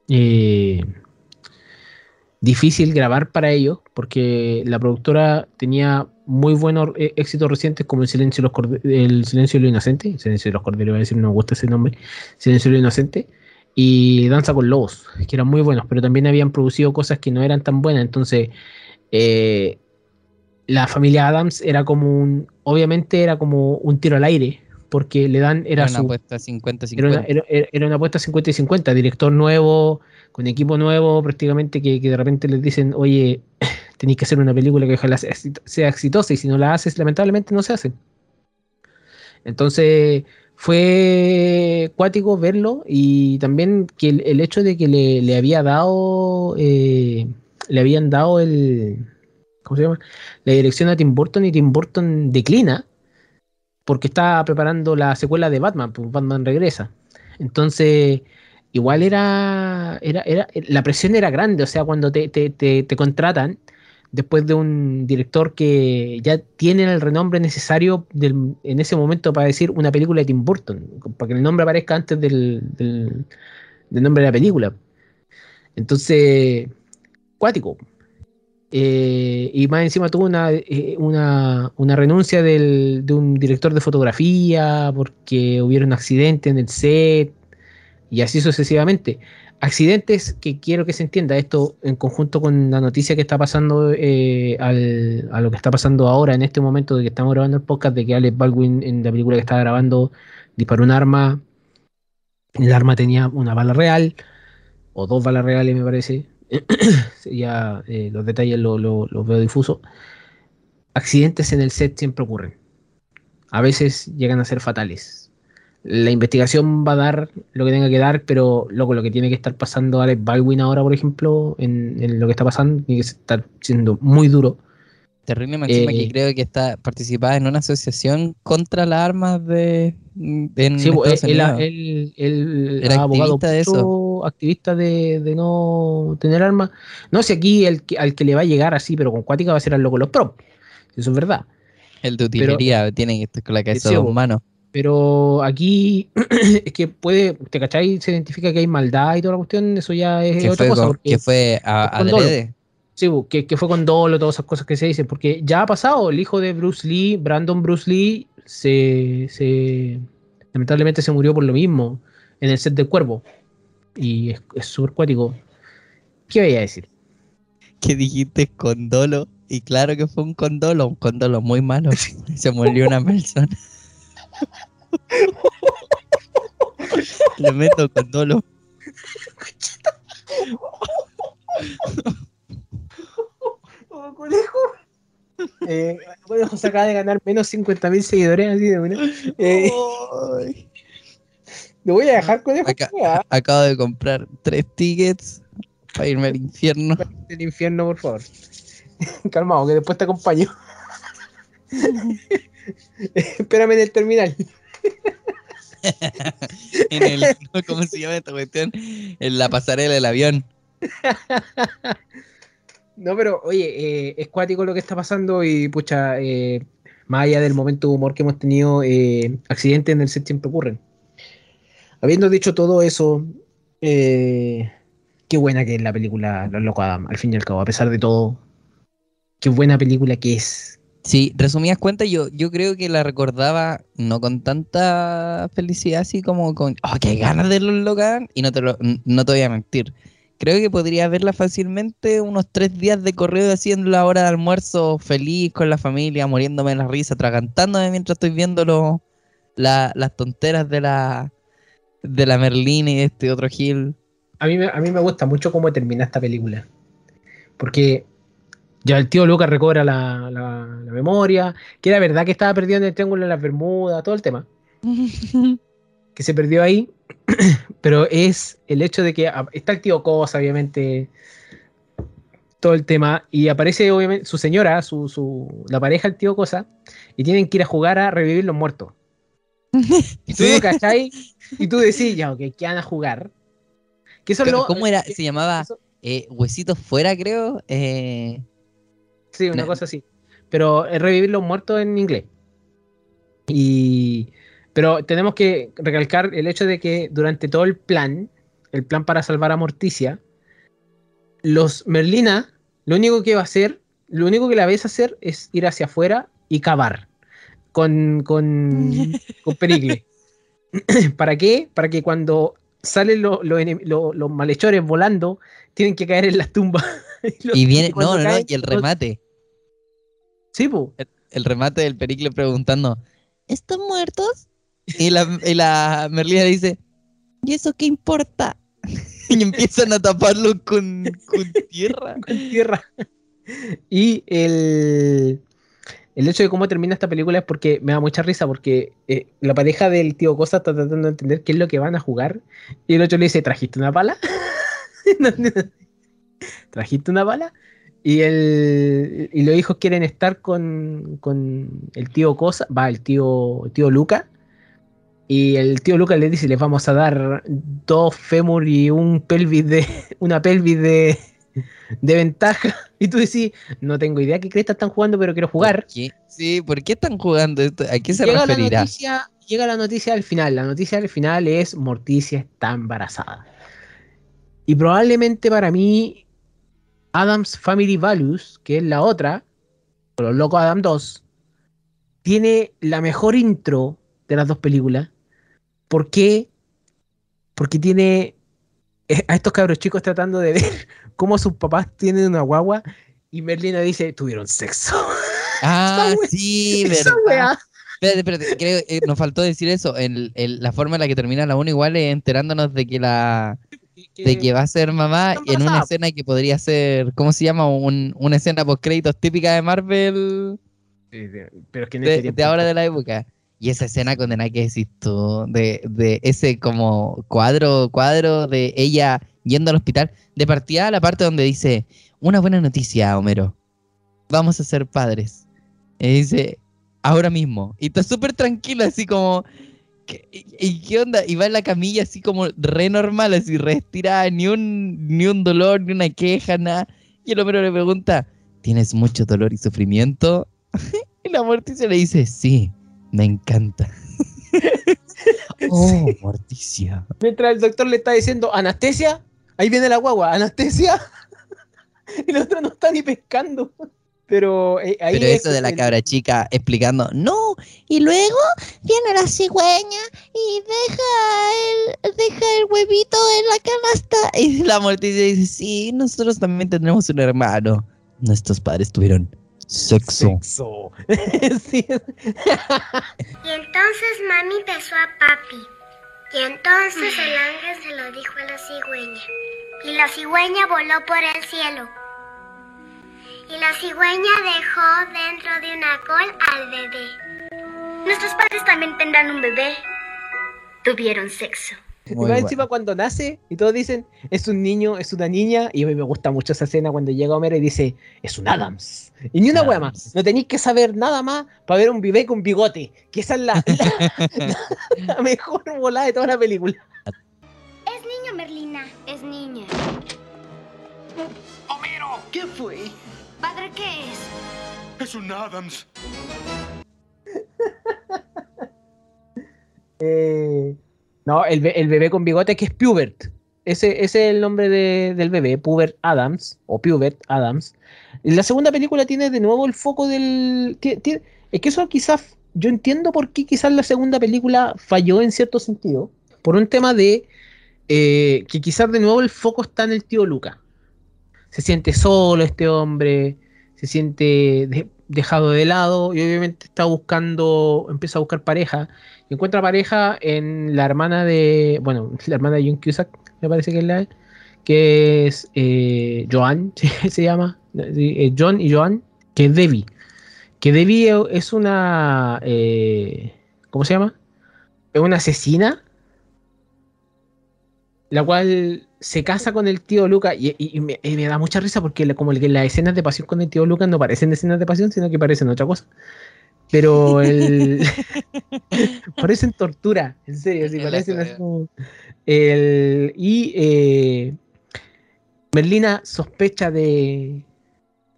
Eh, difícil grabar para ellos, porque la productora tenía muy buenos eh, éxitos recientes como el silencio, de los Corde- el silencio de lo inocente, el silencio de los corderos, a decir, no me gusta ese nombre, silencio de lo inocente, y Danza con Lobos, que eran muy buenos, pero también habían producido cosas que no eran tan buenas. Entonces, eh, la familia Adams era como un, obviamente era como un tiro al aire, porque le dan, era, Era una su, apuesta 50-50. era, una, era- era- era una apuesta 50 y 50, director nuevo, con equipo nuevo, prácticamente que, de repente les dicen, oye, tenéis que hacer una película que ojalá sea, exit- sea exitosa, y si no la haces, lamentablemente no se hace. Entonces fue cuático verlo y también que el, el hecho de que le, le había dado, eh, le habían dado el, ¿cómo se llama? La dirección a Tim Burton y Tim Burton declina porque está preparando la secuela de Batman, pues Batman regresa. Entonces, igual era, era, era, la presión era grande, o sea, cuando te, te, te, contratan después de un director que ya tiene el renombre necesario en ese momento para decir una película de Tim Burton, para que el nombre aparezca antes del, del, nombre de la película. Entonces, cuático. Eh, y más encima tuvo una, eh, una, una renuncia de un director de fotografía porque hubiera un accidente en el set y así sucesivamente. Accidentes que quiero que se entienda esto en conjunto con la noticia que está pasando eh, a lo que está pasando ahora en este momento de que estamos grabando el podcast de que Alex Baldwin en la película que estaba grabando disparó un arma. El arma tenía una bala real o dos balas reales me parece. ya eh, los detalles lo- lo- los veo difusos. Accidentes en el set siempre ocurren. A veces llegan a ser fatales. La investigación va a dar lo que tenga que dar, pero loco, lo que tiene que estar pasando Alex Baldwin ahora, por ejemplo, en, en lo que está pasando, tiene que estar siendo muy duro. Terrible encima Eh, que creo que está participada en una asociación contra las armas de, de en Sí, pues, Estados él, Unidos. él- él Era ha abogado activista de eso. mucho, activista de, de no tener armas. No sé, aquí el que, al que le va a llegar así, pero con cuática va a ser al loco los pro. Eso es verdad. El de utilería tiene que estar con la cabeza de dos bo. manos. Pero aquí es que puede, ¿te cachai? Se identifica que hay maldad y toda la cuestión, eso ya es Que otra fue, cosa. con- que fue a, con dolo. adrede. Sí, que, que fue con dolo, todas esas cosas que se dicen, porque ya ha pasado, el hijo de Bruce Lee, Brandon Bruce Lee, se, se lamentablemente se murió por lo mismo en el set del cuervo. Y es súper cuático. ¿Qué voy a decir? que dijiste condolo y claro que fue un condolo, un condolo muy malo. Se murió una persona. Tremendo condolo. Oh, conejo. Eh, conejo se acaba de ganar menos 50 mil seguidores así de una. Eh, lo voy a dejar conejo. Acá- Acabo de comprar tres tickets para irme al infierno. del infierno, por favor. Calmado, que después te acompaño. Espérame en el terminal. En el, ¿Cómo se llama esta cuestión? En la pasarela del avión. No, pero oye, eh, es cuático lo que está pasando y pucha, eh, más allá del momento de humor que hemos tenido, eh, accidentes en el set siempre ocurren. Habiendo dicho todo eso, qué buena que es la película Los Locos Adam, al fin y al cabo, a pesar de todo, qué buena película que es. Sí, resumidas cuentas, yo, yo creo que la recordaba no con tanta felicidad, así como con, oh, qué ganas de los Logan, y no te, lo- no te voy a mentir. Creo que podría verla fácilmente unos tres días de correo haciendo la hora de almuerzo feliz con la familia, muriéndome de la risa, atragantándome mientras estoy viendo lo- la- las tonteras de la, de la Merlín y este otro Gil. A mí, a mí me gusta mucho cómo termina esta película, porque ya el tío Lucas recobra la, la- la memoria, que era verdad que estaba perdido en el Triángulo de las Bermudas, todo el tema. que se perdió ahí, pero es el hecho de que ah, está el tío Cosa, obviamente, todo el tema, y aparece obviamente su señora, su, su- la pareja del tío Cosa, y tienen que ir a jugar a revivir los muertos. Y tú cachai, y tú decís, ya, ok, ¿qué van a jugar? Que eso lo- ¿Cómo era? Se llamaba eso- eh, Huesitos Fuera, creo. Eh, Sí, una No. cosa así. Pero es revivir los muertos en inglés. Y. Pero tenemos que recalcar el hecho de que durante todo el plan, el plan para salvar a Morticia, los Merlina, lo único que va a hacer, lo único que la ves hacer es ir hacia afuera y cavar con, con, con Pericle. ¿Para qué? Para que cuando salen los, los, malhechores volando, tienen que caer en las tumbas. y viene, no, no, no, y el remate. Sí, po. el remate del Pericle preguntando, ¿están muertos? Y la, y la Merlina dice, ¿y eso qué importa? y empiezan a taparlo con, con tierra. con tierra. Y el, el hecho de cómo termina esta película es porque me da mucha risa, porque eh, la pareja del tío Cosa está tratando de entender qué es lo que van a jugar. Y el otro le dice, ¿trajiste una pala? ¿Trajiste una pala? Y, el, y los hijos quieren estar con, con el tío Cosa, va, el tío, el tío Luca. Y el tío Lucas le dice, les vamos a dar dos fémur y un pelvis de, una pelvis de, de ventaja. Y tú decís, no tengo idea qué cresta están jugando, pero quiero jugar. ¿Por qué? Sí, ¿por qué están jugando esto? ¿A qué se Llega la, referirá? noticia, llega la noticia al final. La noticia al final es Morticia está embarazada. Y probablemente para mí, Adam's Family Values, que es la otra, Los Locos Adam 2, tiene la mejor intro de las dos películas. ¿Por qué? Porque tiene eh, a estos cabros chicos tratando de ver cómo sus papás tienen una guagua y Merlina dice, tuvieron sexo. Ah, sí, verdad. Espérate, espérate, creo, eh, nos faltó decir eso. El, el- la forma en la que termina la 1 igual es enterándonos de que la de que va a ser mamá en una escena que podría ser, ¿cómo se llama? Un- una escena post créditos típica de Marvel Pero es que en de, de ahora de la época. Y esa escena condenada que decís tú, de, de ese como cuadro, cuadro de ella yendo al hospital, de partida a la parte donde dice, una buena noticia, Homero. vamos a ser padres. Y dice, ahora mismo. Y está súper tranquilo, así como, ¿qué- y, qué onda? Y va en la camilla así como re normal, así re estirada, ni un, ni un dolor, ni una queja, nada. Y el hombre le pregunta, ¿tienes mucho dolor y sufrimiento? y la Morticia le dice, sí, me encanta. oh, Morticia. Mientras el doctor le está diciendo, anestesia, ahí viene la guagua, anestesia. y el otro no está ni pescando. Pero eh, ahí Pero es eso de la el- cabra chica explicando, no, y luego viene la cigüeña y deja el, deja el huevito en la canasta. Y la Morticia dice, sí, nosotros también tenemos un hermano. Nuestros padres tuvieron sexo. Sexo. Sí. Y entonces mami besó a papi. Y entonces el ángel se lo dijo a la cigüeña. Y la cigüeña voló por el cielo. Y la cigüeña dejó dentro de una col al bebé. Nuestros padres también tendrán un bebé. Tuvieron sexo. Y Muy más bueno. encima cuando nace y todos dicen, es un niño, es una niña, y a mí me gusta mucho esa escena cuando llega Homero y dice, es un Adams. Y ni una wea más, no tenéis que saber nada más para ver un bebé con bigote, que esa es la, la- la mejor volada de toda la película. Es niño, Merlina. Es niña. ¡Homero! ¿Qué fue? ¿Padre qué es? Es un Adams. Eh, no, el, be- el bebé con bigote que es Pubert. Ese, ese es el nombre de- del bebé, Pubert Adams, o Pubert Adams. Y la segunda película tiene de nuevo el foco del... es que eso quizás, yo entiendo por qué quizás la segunda película falló en cierto sentido, por un tema de eh, que quizás de nuevo el foco está en el tío Luca. Se siente solo este hombre, se siente de- dejado de lado y obviamente está buscando, empieza a buscar pareja. Y encuentra pareja en la hermana de, bueno, la hermana de John Cusack, me parece que es la, que es eh, Joan, se llama, eh, John y Joan, que es Debbie, que Debbie es una, eh, ¿cómo se llama? Es una asesina, la cual se casa con el tío Luca y, y- y me, y me da mucha risa porque como que las escenas de pasión con el tío Luca no parecen escenas de pasión, sino que parecen otra cosa. Pero el... parecen tortura, en serio, sí, parecen así cagada. como... El, y eh, Merlina sospecha de,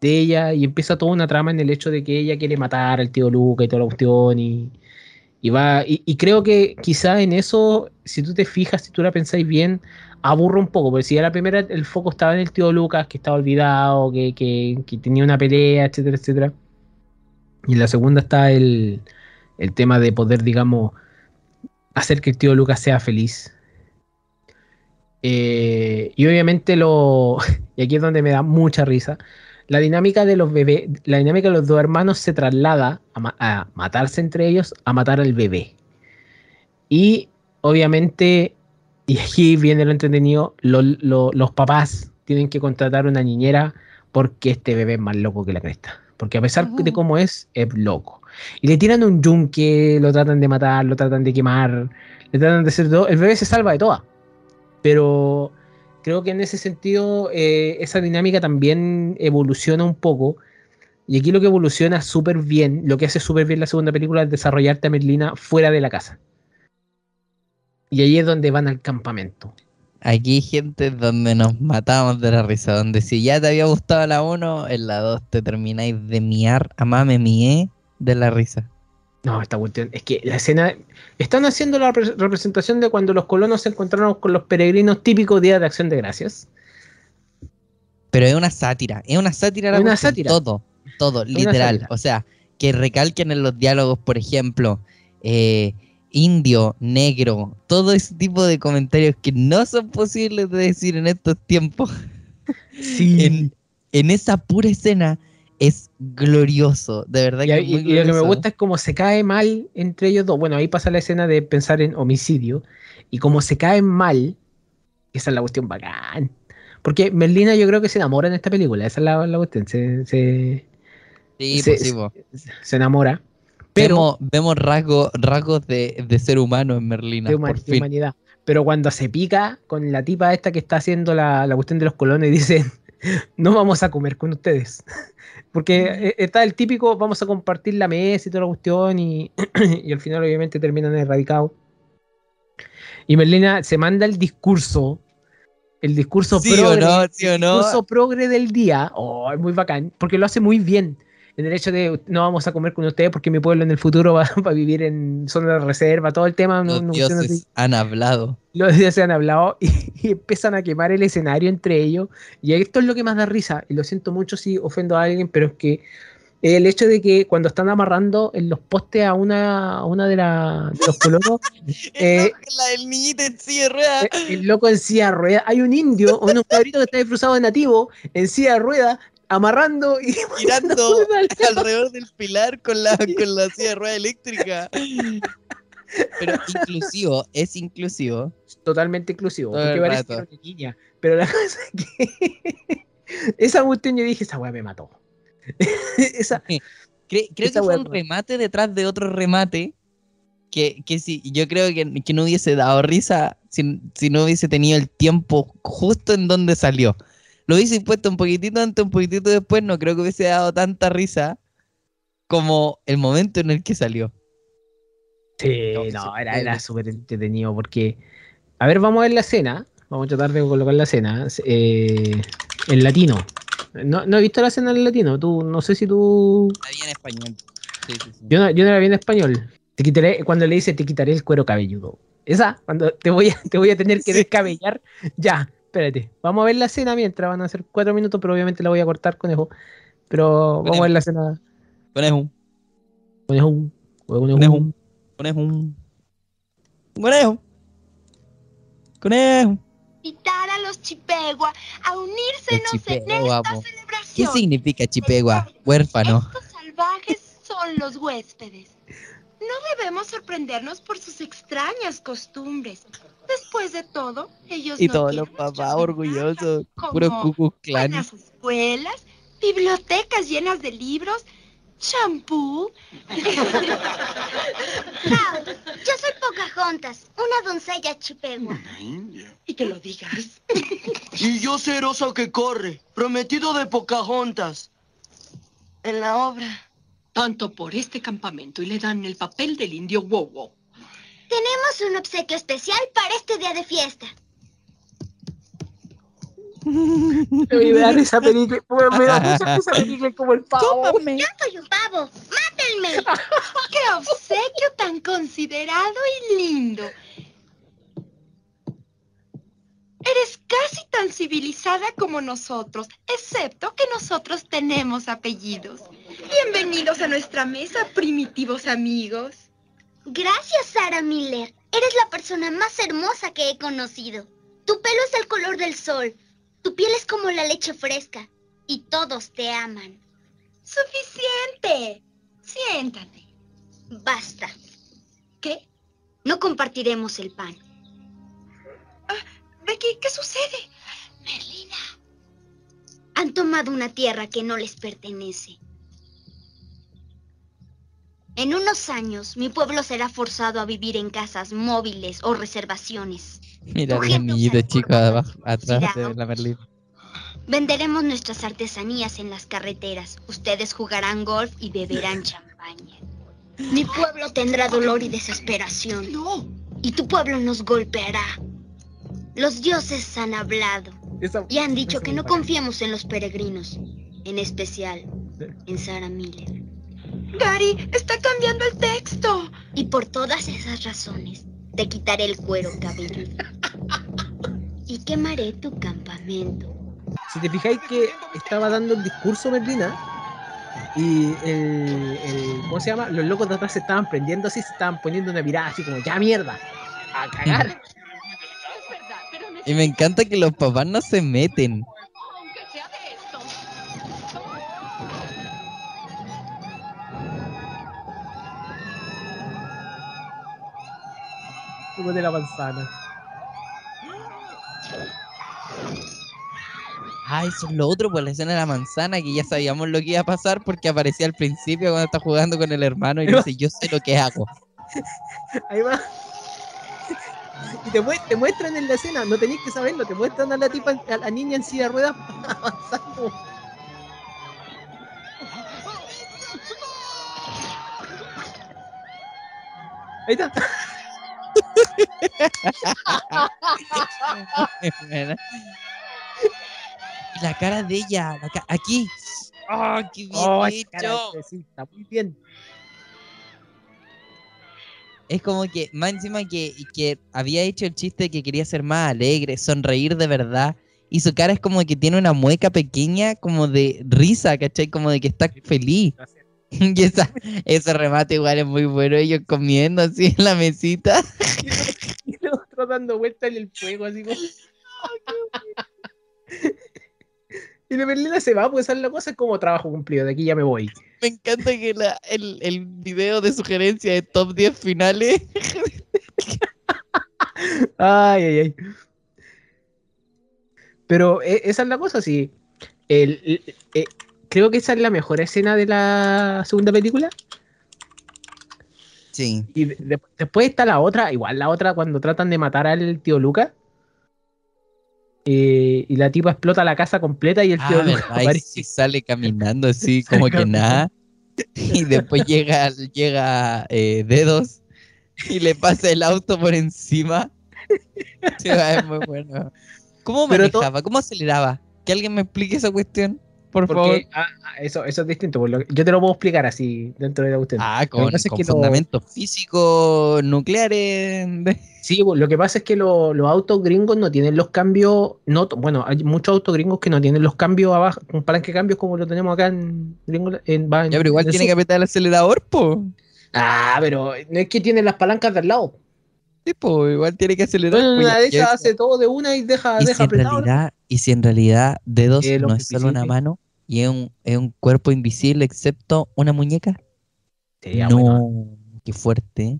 de ella y empieza toda una trama en el hecho de que ella quiere matar al tío Luca y toda la cuestión y, y va y, creo que quizá en eso si tú te fijas si tú la pensáis bien aburre un poco porque si ya la primera el foco estaba en el tío Lucas que estaba olvidado que, que- que tenía una pelea etcétera etcétera y en la segunda está el, el tema de poder digamos hacer que el tío Lucas sea feliz. Eh, y obviamente lo y aquí es donde me da mucha risa la dinámica de los bebés, la dinámica de los dos hermanos se traslada a, ma- a matarse entre ellos, a matar al bebé. Y obviamente, y aquí viene lo entretenido, lo- lo- los papás tienen que contratar una niñera porque este bebé es más loco que la cresta. Porque a pesar de cómo es, es loco. Y le tiran un yunque, lo tratan de matar, lo tratan de quemar, le tratan de hacer todo. El bebé se salva de todas. Pero creo que en ese sentido eh, esa dinámica también evoluciona un poco. Y aquí lo que evoluciona súper bien, lo que hace súper bien la segunda película es desarrollarte a Merlina fuera de la casa. Y ahí es donde van al campamento. Aquí gente donde nos matamos de la risa, donde si ya te había gustado la 1, en la 2 te termináis de miar a mame mié de la risa. No, esta cuestión, es que la escena, están haciendo la repre- representación de cuando los colonos se encontraron con los peregrinos típicos Día de Acción de Gracias. Pero es una sátira, es una sátira la Es una sátira. Todo, todo, literal. O sea, que recalquen en los diálogos, por ejemplo, eh, indio, negro, todo ese tipo de comentarios que no son posibles de decir en estos tiempos. Sí. En, en esa pura escena es glorioso, de verdad Y, que es y- muy y lo que me gusta es cómo se cae mal entre ellos dos. Bueno, ahí pasa la escena de pensar en homicidio. Y como se caen mal, esa es la cuestión bacán. Porque Merlina yo creo que se enamora en esta película. Esa es la, la cuestión. Se, se, Sí, se- pues se enamora. Pero vemos, vemos rasgos, rasgos de, de ser humano en Merlina, de, por humanidad. Pero cuando se pica con la tipa esta que está haciendo la, la cuestión de los colones, dicen, no vamos a comer con ustedes. Porque eh, está el típico, vamos a compartir la mesa y toda la cuestión, y, y al final obviamente terminan erradicados. Y Merlina se manda el discurso, el discurso ¿Sí progre, no? ¿Sí no? discurso progre del día. Oh, es muy bacán, porque lo hace muy bien. En el hecho de no vamos a comer con ustedes porque mi pueblo en el futuro va, va a vivir en zona de reserva, todo el tema. no- Los no funciona así dioses han hablado. los se han hablado y, y empiezan a quemar el escenario entre ellos. Y esto es lo que más da risa. Y lo siento mucho si ofendo a alguien, pero es que el hecho de que cuando están amarrando en los postes a una, a una de, la- de los colonos, Eh, la del niñito en silla de ruedas. eh, el loco en silla de ruedas, hay un indio o un cabrito que está disfrazado de nativo en silla de ruedas, amarrando y girando alrededor del pilar con la, con la silla de rueda eléctrica. Pero inclusivo, es inclusivo. totalmente inclusivo. Todo porque parece que rato. era una niña. Pero la cosa es que esa cuestión yo dije, esa weá me mató. esa, Cre- creo que fue un remate detrás de otro remate. Que, que sí, yo creo que, que no hubiese dado risa si, si no hubiese tenido el tiempo justo en donde salió. Lo hubiese puesto un poquitito antes, un poquitito después, no creo que hubiese dado tanta risa como el momento en el que salió. Sí, No, era, era súper entretenido porque. A ver, vamos a ver la escena. Vamos a tratar de colocar la escena. eh, en latino. No, no he visto la escena en latino. Tú, no sé si tú. Está bien en español. Sí, sí, sí. Yo no, yo no la vi en español. Te quitaré, cuando le dice te quitaré el cuero cabelludo. Esa, cuando te voy a, te voy a tener que Sí. descabellar. Ya, espérate. Vamos a ver la escena mientras van a ser cuatro minutos, pero obviamente la voy a cortar, conejo. Pero vamos a ver la escena. Conejo, Conejo. Conejo. Conejo. conejo. Conejo. Conejo. Invitar a los Chipegua a unírsenos en esta po. ¿Qué celebración. significa Chipegua? Huérfano. Estos salvajes son los huéspedes. No debemos sorprendernos por sus extrañas costumbres. Después de todo, ellos Y no todos quieren los papás orgullosos. Puro Klux Klan. buenas escuelas, bibliotecas llenas de libros, champú. Yo soy Pocahontas, una doncella chipegua. Y que lo digas. Y yo ser oso que corre, prometido de Pocahontas. En la obra. Tanto por este campamento y le dan el papel del indio Wowo. Tenemos un obsequio especial para este día de fiesta. Me voy a dar esa película. Me da mucha esa película como el pavo. Yo soy un pavo. ¡Mátenme! ¡Qué obsequio tan considerado y lindo! Eres casi tan civilizada como nosotros, excepto que nosotros tenemos apellidos. Bienvenidos a nuestra mesa, primitivos amigos. Gracias, Sarah Miller. Eres la persona más hermosa que he conocido. Tu pelo es el color del sol. Tu piel es como la leche fresca. Y todos te aman. Suficiente. Siéntate. Basta. ¿Qué? No compartiremos el pan. Becky, ¿qué sucede? Merlina. Han tomado una tierra que no les pertenece. En unos años, mi pueblo será forzado a vivir en casas móviles o reservaciones. Mira al chico cuerpo abajo, atrás de la Merlina. Venderemos nuestras artesanías en las carreteras. Ustedes jugarán golf y beberán champaña. Mi pueblo tendrá dolor y desesperación. No. Y tu pueblo nos golpeará. Los dioses han hablado Esa- y han dicho que no confiemos en los peregrinos, en especial en Sarah Miller. Gary, está cambiando el texto. Y por todas esas razones, te quitaré el cuero cabelludo. Y quemaré tu campamento. Si te fijáis que estaba dando el discurso Merlina y el, el- ¿cómo se llama? Los locos de atrás se estaban prendiendo así, se estaban poniendo una mirada así como, ya mierda, a cagar. Y me encanta que los papás no se meten. Como de la manzana. Ah, eso es lo otro, pues la escena de la manzana, que ya sabíamos lo que iba a pasar porque aparecía al principio cuando está jugando con el hermano y dice, yo sé lo que hago. Ahí va y te, te, muestran en la escena, no tenéis que saberlo, te muestran a la tipa, la niña en silla de ruedas avanzando. Ahí está. la cara de ella, aquí. ¡Oh, qué bien hecho! Está muy bien. Es como que, más encima que, que había hecho el chiste de que quería ser más alegre, sonreír de verdad. Y su cara es como que tiene una mueca pequeña, como de risa, ¿cachai? Como de que está feliz. Y esa, ese remate igual es muy bueno, ellos comiendo así en la mesita. Y el otro dando vueltas en el fuego, así como. Y la Berlina se va, pues esa es la cosa, es como trabajo cumplido, de aquí ya me voy. Me encanta que la- el, el video de sugerencia de top 10 finales Ay, ay, ay. Pero eh, esa es la cosa, sí. El, el- eh, creo que esa es la mejor escena de la segunda película. Sí. Y de- de- después está la otra, igual la otra cuando tratan de matar al tío Luca. Eh, y la tipa explota la casa completa y el tío Ah, Luca verdad, y aparece. sale caminando así como que nada. Y después llega, llega eh, Dedos y le pasa el auto por encima. Sí, es muy bueno. ¿Cómo manejaba? ¿Cómo aceleraba? Que alguien me explique esa cuestión, por favor. Porque ah, eso, eso es distinto. lo- yo te lo puedo explicar así dentro de la cuestión. Ah, Lo que con, pasa es con que lo- fundamentos físicos nucleares. Sí, pues, lo que pasa es que lo- los autos gringos no tienen los cambios. No, bueno, hay muchos autos gringos que no tienen los cambios abajo, un palanque de cambios como lo tenemos acá en, gringo- en, va en- Ya, pero igual en tiene que apretar el acelerador, po. Ah, pero no es que tienen las palancas de al lado. Sí, po, igual tiene que acelerar. Bueno, una de eso- hace todo de una y deja, y, si deja apretado. ¿no? realidad, y si en realidad dedos lo no es solo una mano y es un, es un cuerpo invisible excepto una muñeca. Sería no, bueno. qué fuerte.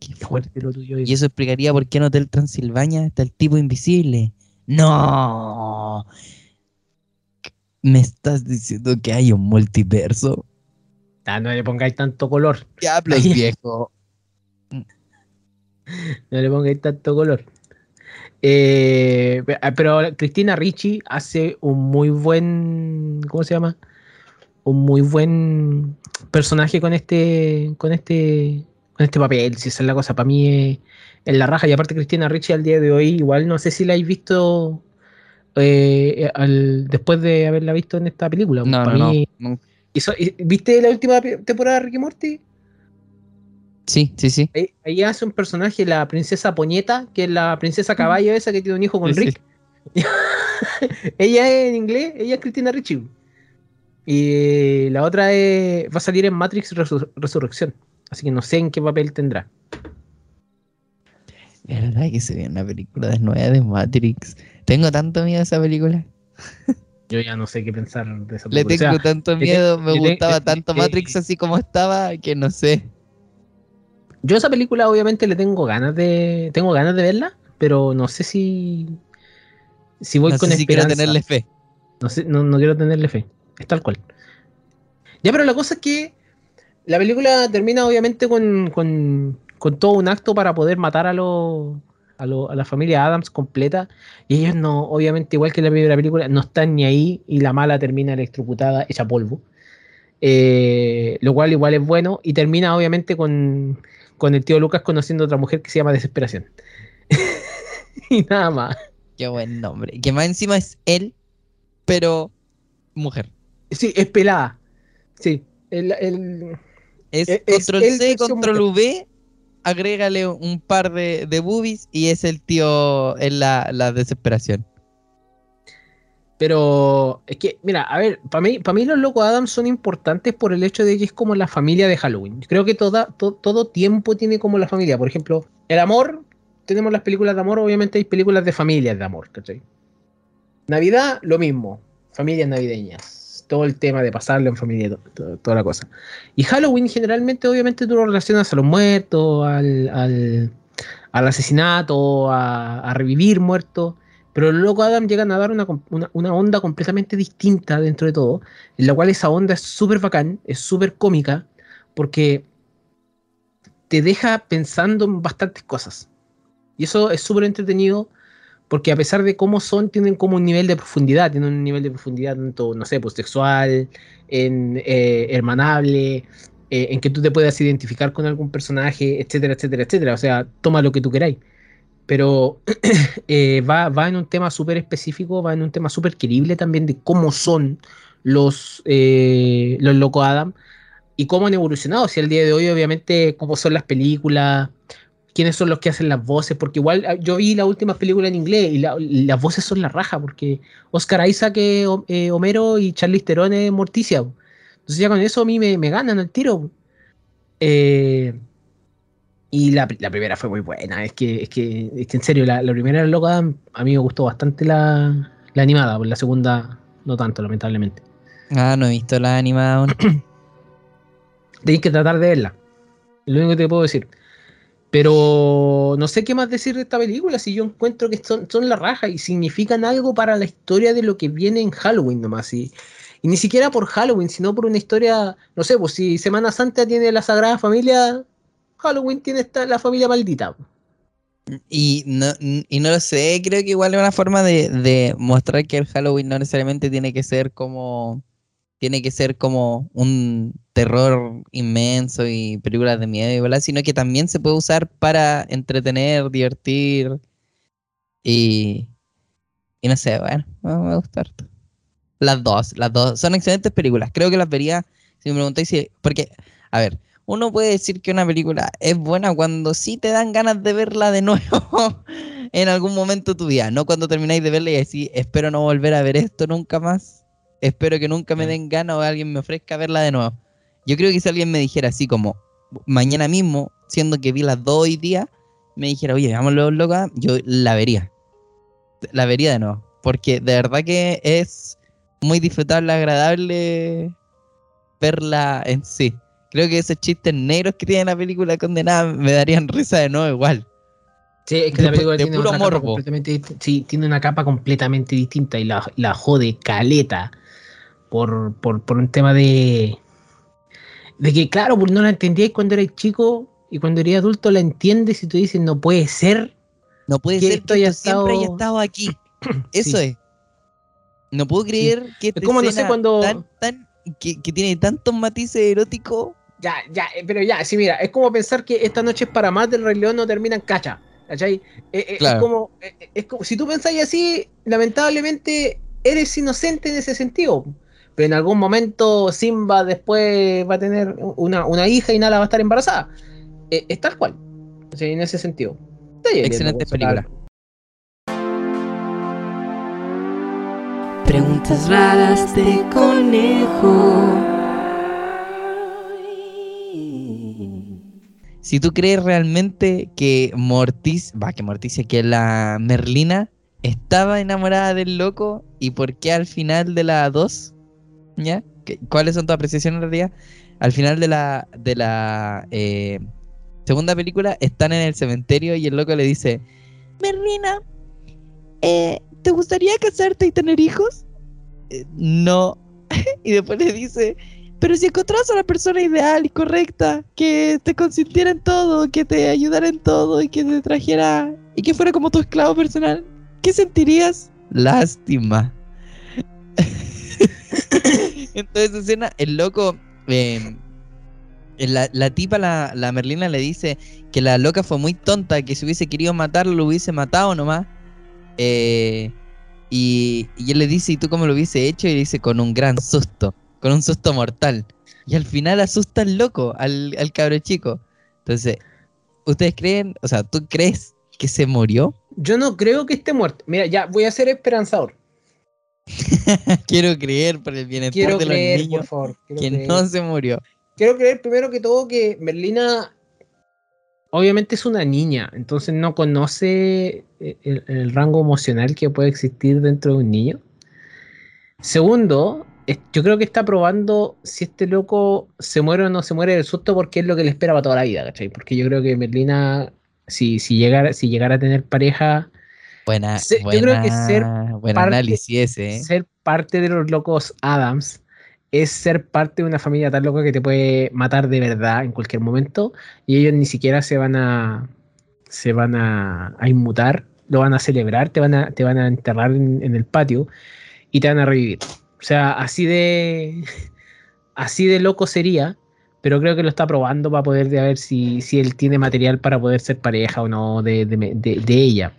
Qué Qué fuerte. fuerte lo tuyo. Y eso explicaría por qué en Hotel Transilvania está el tipo invisible. No. Me estás diciendo que hay un multiverso. Ah, no le pongáis tanto color. Diablos, Ahí- viejo. No le pongáis tanto color. Eh, ah, pero Cristina Ricci hace un muy buen. ¿Cómo se llama? Un muy buen personaje con este. con este. con este papel. Si esa es la cosa. Para mí es, es la raja. Y aparte, Cristina Ricci al día de hoy, igual no sé si la habéis visto. eh, al- después de haberla visto en esta película. No, Pa' no, mí- no, hizo- ¿Viste la última temporada de Ricky Morty? Sí, sí, sí. Ahí, ahí hace un personaje, la princesa Poñeta, que es la princesa caballo esa que tiene un hijo con Sí, sí. Rick. ella es en inglés, ella es Cristina Ricci. Y la otra es, va a salir en Matrix Resur- Resurrección. Así que no sé en qué papel tendrá. ¿Verdad que se ve una película de nueva de Matrix? Tengo tanto miedo a esa película. Yo ya no sé qué pensar de esa Le película. O tengo sea, tanto le te- miedo, me le te- gustaba le- tanto le- Matrix así como estaba, que no sé. Yo esa película obviamente le tengo ganas de. Tengo ganas de verla, pero no sé si. Si voy no con sé si quiero esperanza. tenerle fe. No, sé, no, no quiero tenerle fe. Es tal cual. Ya, pero la cosa es que la película termina obviamente con, con, con todo un acto para poder matar a, los a, lo- a la familia Adams completa. Y ellos no, obviamente, igual que en la primera película, no están ni ahí y la mala termina electrocutada, hecha polvo. Eh, lo cual igual es bueno. Y termina obviamente con, con el tío Lucas conociendo a otra mujer que se llama Desesperación. y nada más. Qué buen nombre. Que más encima es él, pero mujer. Sí, es pelada. Sí. El, el- Es, Es- control C, control. V, agrégale un par de, de boobies y es el tío en la, la desesperación. Pero es que, mira, a ver, para mí, para mí los locos Adams son importantes por el hecho de que es como la familia de Halloween. Creo que toda, to- todo tiempo tiene como la familia. Por ejemplo, el amor, tenemos las películas de amor, obviamente hay películas de familias de amor, ¿cachai? Navidad, lo mismo, familias navideñas. Todo el tema de pasarlo en familia, to- to- toda la cosa. Y Halloween, generalmente, obviamente, tú lo relacionas a los muertos, al, al, al asesinato, a, a revivir muertos. Pero locos Adam llegan a dar una, una- una onda completamente distinta dentro de todo, en la cual esa onda es súper bacán, es súper cómica, porque te deja pensando en bastantes cosas. Y eso es súper entretenido, porque a pesar de cómo son, tienen como un nivel de profundidad, tienen un nivel de profundidad tanto, no sé, pues en, eh, hermanable, eh, en que tú te puedas identificar con algún personaje, etcétera, etcétera, etcétera. O sea, toma lo que tú queráis. Pero eh, va, va en un tema súper específico, va en un tema súper querible también de cómo son los, eh, los Loco Adam y cómo han evolucionado. Si al día de hoy, obviamente, cómo son las películas, quiénes son los que hacen las voces, porque igual ah, yo vi la última película en inglés y la- las voces son la raja, porque Oscar Isaac eh, Homero y Charlize Theron es Morticia. Entonces ya con eso a mí me, me ganan el tiro. Eh, y la, la primera fue muy buena, es que, es que, es que en serio, la, la primera Adam, a mí me gustó bastante la, la animada, por la segunda no tanto, lamentablemente. Ah, no he visto la animada aún. Tenéis que tratar de verla. Lo único que te puedo decir. Pero no sé qué más decir de esta película. Si yo encuentro que son, son la raja y significan algo para la historia de lo que viene en Halloween nomás. Y, y ni siquiera por Halloween, sino por una historia. No sé, pues si Semana Santa tiene la Sagrada Familia, Halloween tiene esta, la familia maldita. Y no, y no lo sé, creo que igual es una forma de, mostrar que el Halloween no necesariamente tiene que ser como tiene que ser como un terror inmenso y películas de miedo y bla, sino que también se puede usar para entretener, divertir y, y no sé, bueno, me, me gusta harto. Las dos, las dos son excelentes películas. Creo que las vería, si me preguntáis si, porque, a ver, uno puede decir que una película es buena cuando sí te dan ganas de verla de nuevo en algún momento de tu vida, no cuando termináis de verla y decís, espero no volver a ver esto nunca más, espero que nunca me den ganas o alguien me ofrezca verla de nuevo. Yo creo que si alguien me dijera así como mañana mismo, siendo que vi las dos hoy día, me dijera, oye, veámoslo loca, yo la vería. La vería de nuevo. Porque de verdad que es muy disfrutable, agradable verla en sí. Creo que esos chistes negros que tiene la película condenada me darían risa de nuevo igual. Sí, es que De la película de tiene puro una capa morbo. completamente dist- sí, tiene una capa completamente distinta y la, la jode caleta por, por, por un tema de de que claro, pues no la entendíais cuando erais chico y cuando eres adulto la entiendes y tú dices no puede ser. No puede Que ser que haya siempre haya estado- aquí. Eso Sí. es. No puedo creer que esta como, no sé, cuando- tan, tan- que, que tiene tantos matices eróticos. Ya, ya, eh, pero ya, sí, mira, es como pensar que esta noche es para más del Rey León no termina en cacha. ¿Cachai? Eh, eh, Claro. Es como, es como, si tú pensáis así, lamentablemente eres inocente en ese sentido. Pero en algún momento Simba después va a tener una, una hija y Nala va a estar embarazada. Eh, es tal cual. O sea, en ese sentido. Excelente película. Preguntas raras de conejo. Si tú crees realmente que Mortis, va, que Morticia, que la Merlina estaba enamorada del loco y por qué al final de la 2, ¿ya? ¿Qué- ¿Cuáles son tus apreciaciones en realidad? Al final de la, de la eh, segunda película están en el cementerio y el loco le dice, Merlina, eh, ¿te gustaría casarte y tener hijos? "Eh, no. y después le dice, pero si encontrás a la persona ideal y correcta, que te consintiera en todo, que te ayudara en todo y que te trajera y que fuera como tu esclavo personal, ¿qué sentirías? Lástima. Entonces, escena, el loco, eh, la, la tipa, la, la Merlina le dice que la loca fue muy tonta, que si hubiese querido matarlo, lo hubiese matado nomás. Eh, y, y él le dice, ¿y tú cómo lo hubiese hecho? Y le dice, con un gran susto, con un susto mortal. Y al final asusta al loco, al, al cabro chico. Entonces, ¿ustedes creen, o sea, tú crees que se murió? Yo no creo que esté muerto. Mira, ya voy a ser esperanzador. Quiero creer por el bienestar Quiero de creer, los niños por favor. quiero que creer. no se murió. Quiero creer primero que todo que Merlina obviamente es una niña, entonces no conoce eh, el, el rango emocional que puede existir dentro de un niño. Segundo, yo creo que está probando si este loco se muere o no se muere del susto porque es lo que le espera para toda la vida, ¿cachai? Porque yo creo que Merlina, si, si, llegara, si llegara a tener pareja, Buena, Se- yo buena, creo que ser buen parte- análisis ese, ¿eh? ser parte de los locos Adams es ser parte de una familia tan loca que te puede matar de verdad en cualquier momento y ellos ni siquiera se van a se van a, a inmutar, lo van a celebrar, te van a, te van a enterrar en, el patio y te van a revivir. O sea, así de así de loco sería, pero creo que lo está probando para poder ver si, si él tiene material para poder ser pareja o no de, de- de- de ella.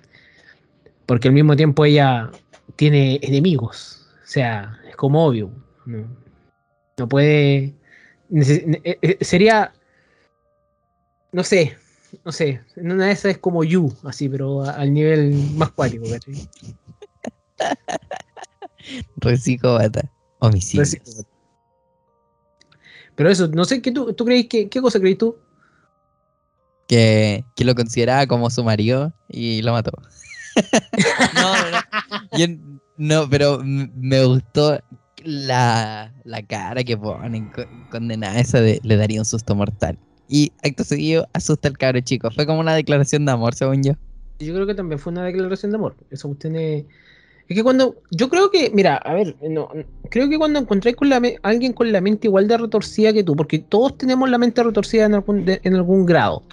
Porque al mismo tiempo ella tiene enemigos. O sea, es como obvio. No puede. eh, eh, sería. No sé. No sé. En una de esas es como You, así, pero a- al nivel más cuático, ¿cachai? Recicobata. Homicidio. Pero eso, no sé, ¿qué tú, tú crees? que ¿Qué cosa crees tú? Que, que lo consideraba como su marido y lo mató. no, no, no. Yo- no, pero me gustó la, la cara que ponen co- condenada esa de le daría un susto mortal. Y acto seguido asusta al cabro chico. Fue como una declaración de amor, según yo. Yo creo que también fue una declaración de amor. Esa cuestión es. Es que cuando. Yo creo que. Mira, a ver. No, creo que cuando encontré con la me- alguien con la mente igual de retorcida que tú, porque todos tenemos la mente retorcida en algún, de- en algún grado.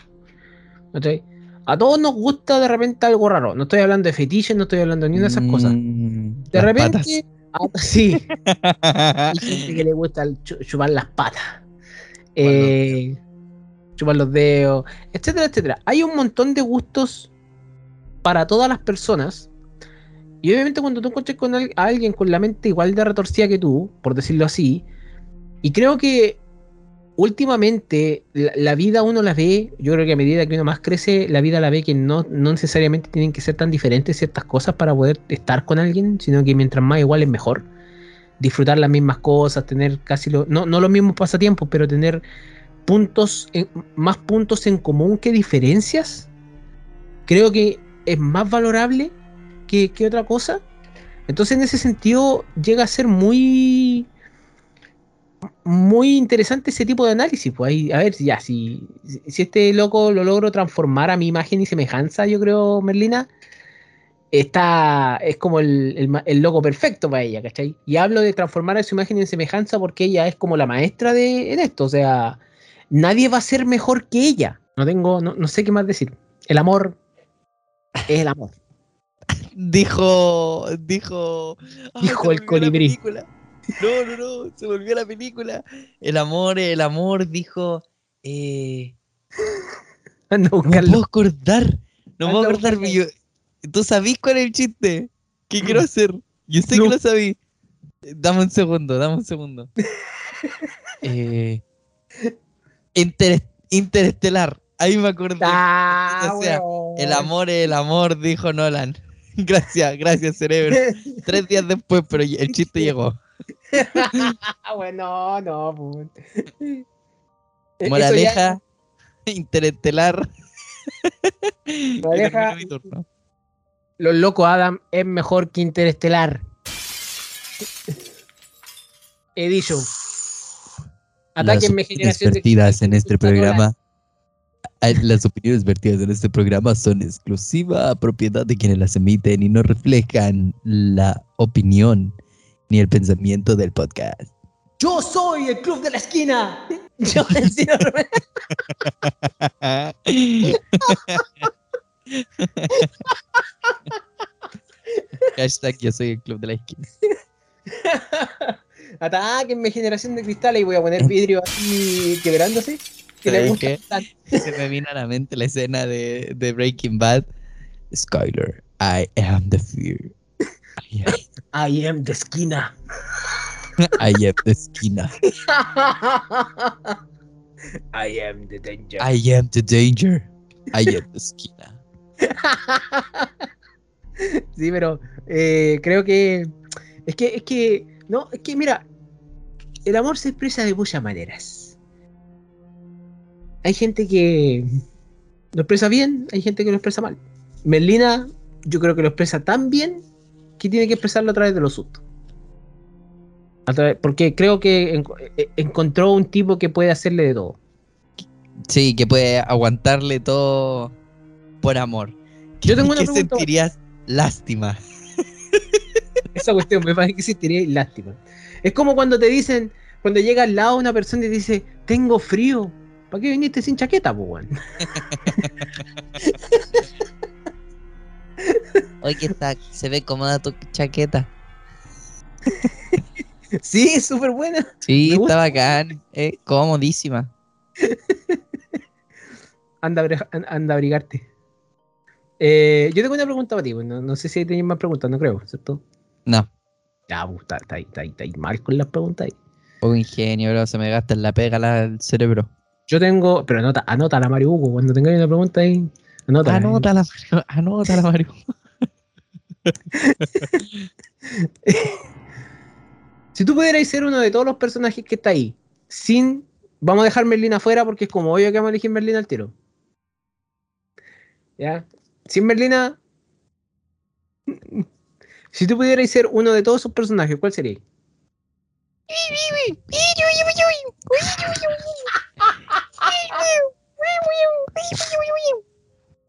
¿cachai? A todos nos gusta de repente algo raro. No estoy hablando de fetiches, no estoy hablando ni una de esas cosas. Mm, De las repente. Ah, sí. Hay gente que le gusta chupar las patas. Eh, chupar los dedos, etcétera, etcétera. Hay un montón de gustos para todas las personas. Y obviamente cuando tú encuentres con a alguien con la mente igual de retorcida que tú, por decirlo así, y creo que últimamente la, vida uno la ve, yo creo que a medida que uno más crece, la vida la ve que no, no necesariamente tienen que ser tan diferentes ciertas cosas para poder estar con alguien, sino que mientras más igual es mejor disfrutar las mismas cosas, tener casi lo, no, no los mismos pasatiempos, pero tener puntos, en- más puntos en común que diferencias, creo que es más valorable que, que otra cosa. Entonces, en ese sentido, llega a ser muy muy interesante ese tipo de análisis. Pues ahí, a ver, ya, si, si este loco lo logro transformar a mi imagen y semejanza, yo creo, Merlina, está, es como el, el loco perfecto para ella, ¿cachai? Y hablo de transformar a su imagen en semejanza porque ella es como la maestra de en esto, o sea, nadie va a ser mejor que ella. No tengo, no, no sé qué más decir. El amor es el amor. Dijo. Dijo. Dijo el colibrí. película. No, no, no. Se volvió la película. El amor, el amor, dijo. Eh, no puedo acordar. No puedo acordar. yo- ¿Tú sabís cuál es el chiste? ¿Qué quiero hacer? Yo sé No. que lo sabí. Dame un segundo, dame un segundo. eh, Interes- interestelar. Ahí me acordé. Ah, O sea. El amor es el amor, dijo Nolan. Gracias, gracias, cerebro. Tres días después, pero el chiste llegó. Ah, bueno, no, pues. Moraleja, interestelar. Turno. Los locos Adam es mejor que Interestelar. He dicho. Atáquenme, Las de en este programa. Las opiniones vertidas en este programa son exclusiva propiedad de quienes las emiten y no reflejan la opinión ni el pensamiento del podcast. Yo soy el club de la esquina. Yo el. Hashtag yo soy el club de la esquina. Atáquenme, generación de cristal. Y voy a poner vidrio así quebrándose. Que le ¿Sabes gusta qué? Se me vino a la mente la escena de, de Breaking Bad. Skyler, I am the fear. I am, I am the esquina. I am the esquina. I am the danger. I am the danger. I am the esquina. Sí, pero eh, creo que es que es que no, es que mira, el amor se expresa de muchas maneras. Hay gente que lo expresa bien, hay gente que lo expresa mal. Merlina, yo creo que lo expresa tan bien que tiene que expresarlo a través de los sustos. A través- porque creo que en- eh, encontró un tipo que puede hacerle de todo. Sí, que puede aguantarle todo por amor. Yo tengo una ¿Qué pregunta. sentirías? Lástima. Esa cuestión me parece que existiría lástima. Es como cuando te dicen, cuando llega al lado una persona y te dice, tengo frío. ¿Para qué viniste sin chaqueta, pues? Oye, que está, se ve cómoda tu chaqueta. Sí, es súper buena. Sí, Me gusta. está bacán. Es comodísima. anda, anda a abrigarte. Eh, yo tengo una pregunta para ti, pues, no, no sé si tenéis más preguntas, no creo, ¿cierto? No. Ya, pues, está, está ahí, está está mal con las preguntas ahí. Poco ingenio, bro. Se me gasta en la pega la- el cerebro. Yo tengo, pero anota, anota la Mario Hugo, cuando tengáis una pregunta ahí, anota. Anótala, Mario. Anótala, Mario. Si tú pudierais ser uno de todos los personajes que está ahí, sin. Vamos a dejar Merlín afuera porque es como obvio que vamos a elegir Merlín al tiro. ¿Ya? Sin Merlina. Si tú pudierais ser uno de todos esos personajes, ¿cuál sería?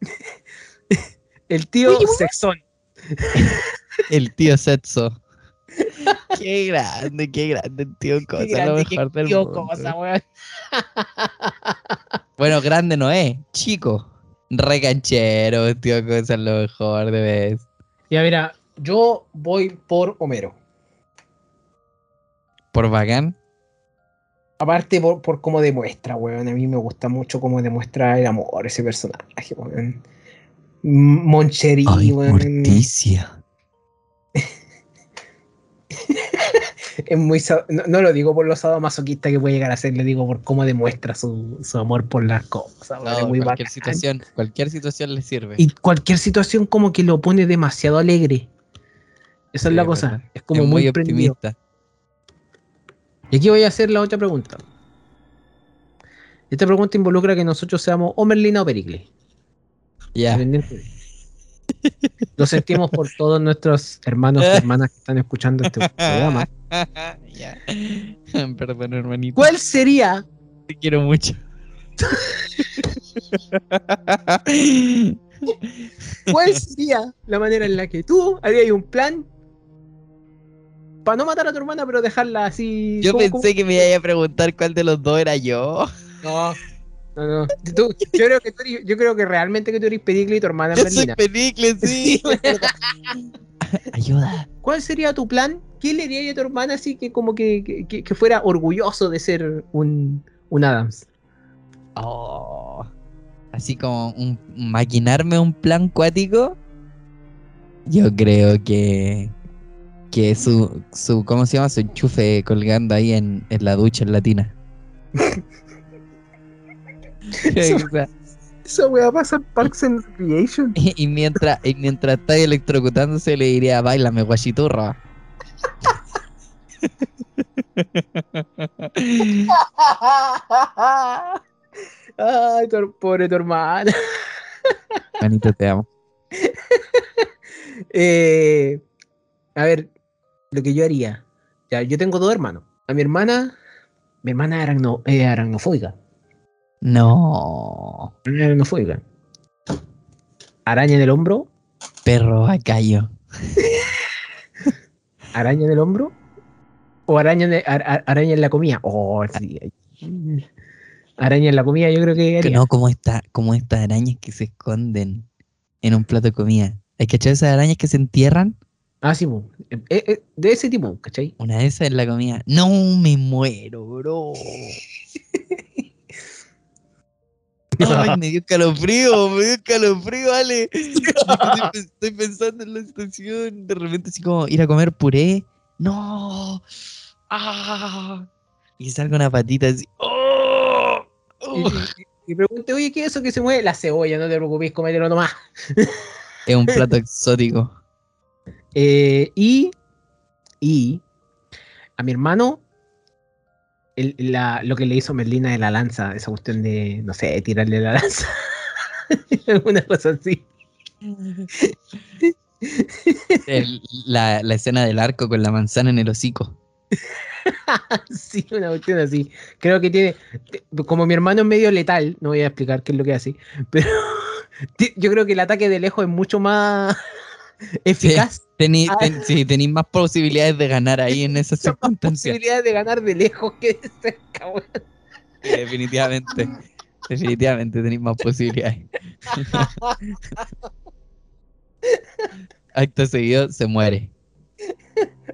El tío Sexón. El tío Setso. Qué grande, qué grande el tío Cosa. Qué lo qué mejor del tío mundo. cosa, weón. Bueno, grande no es, chico. Recanchero, tío Cosa es lo mejor de vez. Ya, mira, yo voy por Homero. Por bacán. Aparte por, por cómo demuestra, weón. A mí me gusta mucho cómo demuestra el amor ese personaje, weón. Moncherí, weón. Morticia. Es muy no, no lo digo por lo sadomasoquista que puede llegar a ser, le digo por cómo demuestra su, su amor por las cosas, es muy cualquier bacán. situación, cualquier situación le sirve. Y cualquier situación como que lo pone demasiado alegre. Esa es la cosa. verdad. Es como Es muy, muy prendido. optimista. Y aquí voy a hacer la otra pregunta. Esta pregunta involucra que nosotros seamos o Merlina o Pericles. Ya. Independiente. Lo sentimos por todos nuestros hermanos y hermanas que están escuchando este programa. ya. Perdón, hermanito. ¿Cuál sería, Te quiero mucho. cuál sería la manera en la que tú harías un plan para no matar a tu hermana, pero dejarla así? Yo ¿cómo- pensé cómo? que me iba a preguntar cuál de los dos era yo. No, no, no. Tú- yo, creo que tú eres- yo creo que realmente que tú eres Pericles y tu hermana es Yo soy Merlina. Pericles, sí. Ayuda. ¿Cuál sería tu plan? ¿Qué le dirías a tu hermana así que como que, que- que- que fuera orgulloso de ser un, un Adams? Oh. Así como un, maquinarme un plan cuático. Yo creo que. Que su, su. ¿Cómo se llama? Su enchufe colgando ahí en, en la ducha en latina. Eso- Esa weá pasa en Parks and Recreation. y, y mientras, y mientras está electrocutándose le diría, bailame guachiturra. Ay, tu, pobre tu hermana. Manito, te amo. Eh, a ver, lo que yo haría. Ya, yo tengo dos hermanos. A mi hermana, mi hermana era aracno- eh, aracnofóbica. No. Era aracnofóbica. Araña en el hombro, Perro bacayo. araña en el hombro. O araña en, el- ar- ar- araña en la comida. Oh, sí. Araña en la comida, yo creo que Que haría. no, como, esta, como estas arañas que se esconden en un plato de comida. ¿Hay que echar esas arañas que se entierran? Ah, sí. Eh, eh, de ese tipo, ¿cachai? Una de esas en la comida. No, me muero, bro. Ay, me dio escalofrío, me dio escalofrío, Ale. Estoy, estoy pensando en la situación. De repente, así como ir a comer puré. No. Ah. Y salga una patita así. ¡Oh! Y, ¡Oh! y- y pregunte, oye, ¿qué es eso que se mueve? La cebolla, no te preocupes, comételo nomás. Es un plato exótico. Eh, y, y a mi hermano, el- la- lo que le hizo Merlina de la lanza, esa cuestión de, no sé, tirarle la lanza. Alguna cosa así. El- la, la escena del arco con la manzana en el hocico. Sí, una cuestión así. Creo que tiene, como mi hermano es medio letal, no voy a explicar qué es lo que hace, pero yo creo que el ataque de lejos es mucho más eficaz. Tení, Ah. ten- sí, tenéis más posibilidades de ganar ahí en esas más circunstancias. posibilidad de ganar de lejos que de cerca, weón. Sí, definitivamente. Definitivamente tenéis más posibilidades. Acto seguido se muere.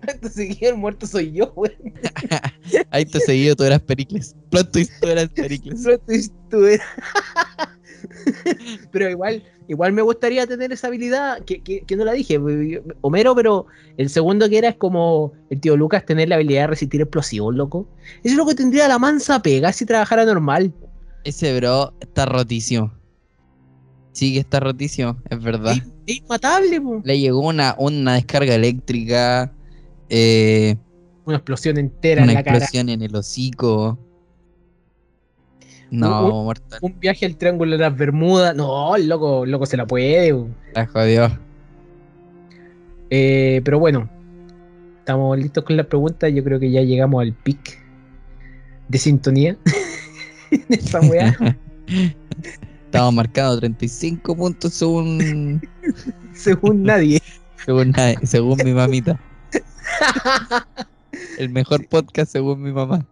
Acto seguido, el muerto soy yo, weón. Ahí te seguido, tú eras Pericles. Plot twist, tú eras Pericles. Plot twist, tú eras- pero igual, igual me gustaría tener esa habilidad, que, que- que no la dije, Homero, pero el segundo que era es como el tío Lucas tener la habilidad de resistir explosivos, loco. Eso es lo que tendría la mansa pega si trabajara normal. Ese bro está rotísimo. Sí que está rotísimo, es verdad. Es, es inmatable, po. Le llegó una, una descarga eléctrica, eh, Una explosión entera una en la cara. explosión en el hocico. No, Un- mortal. Un viaje al Triángulo de las Bermudas. No, el loco, el loco se la puede. La jodió. Eh, pero bueno, estamos listos con las preguntas. Yo creo que ya llegamos al pic de sintonía en esta weá. Estamos marcados 35 puntos según, según nadie. según, nadie- según mi mamita. El mejor podcast según mi mamá.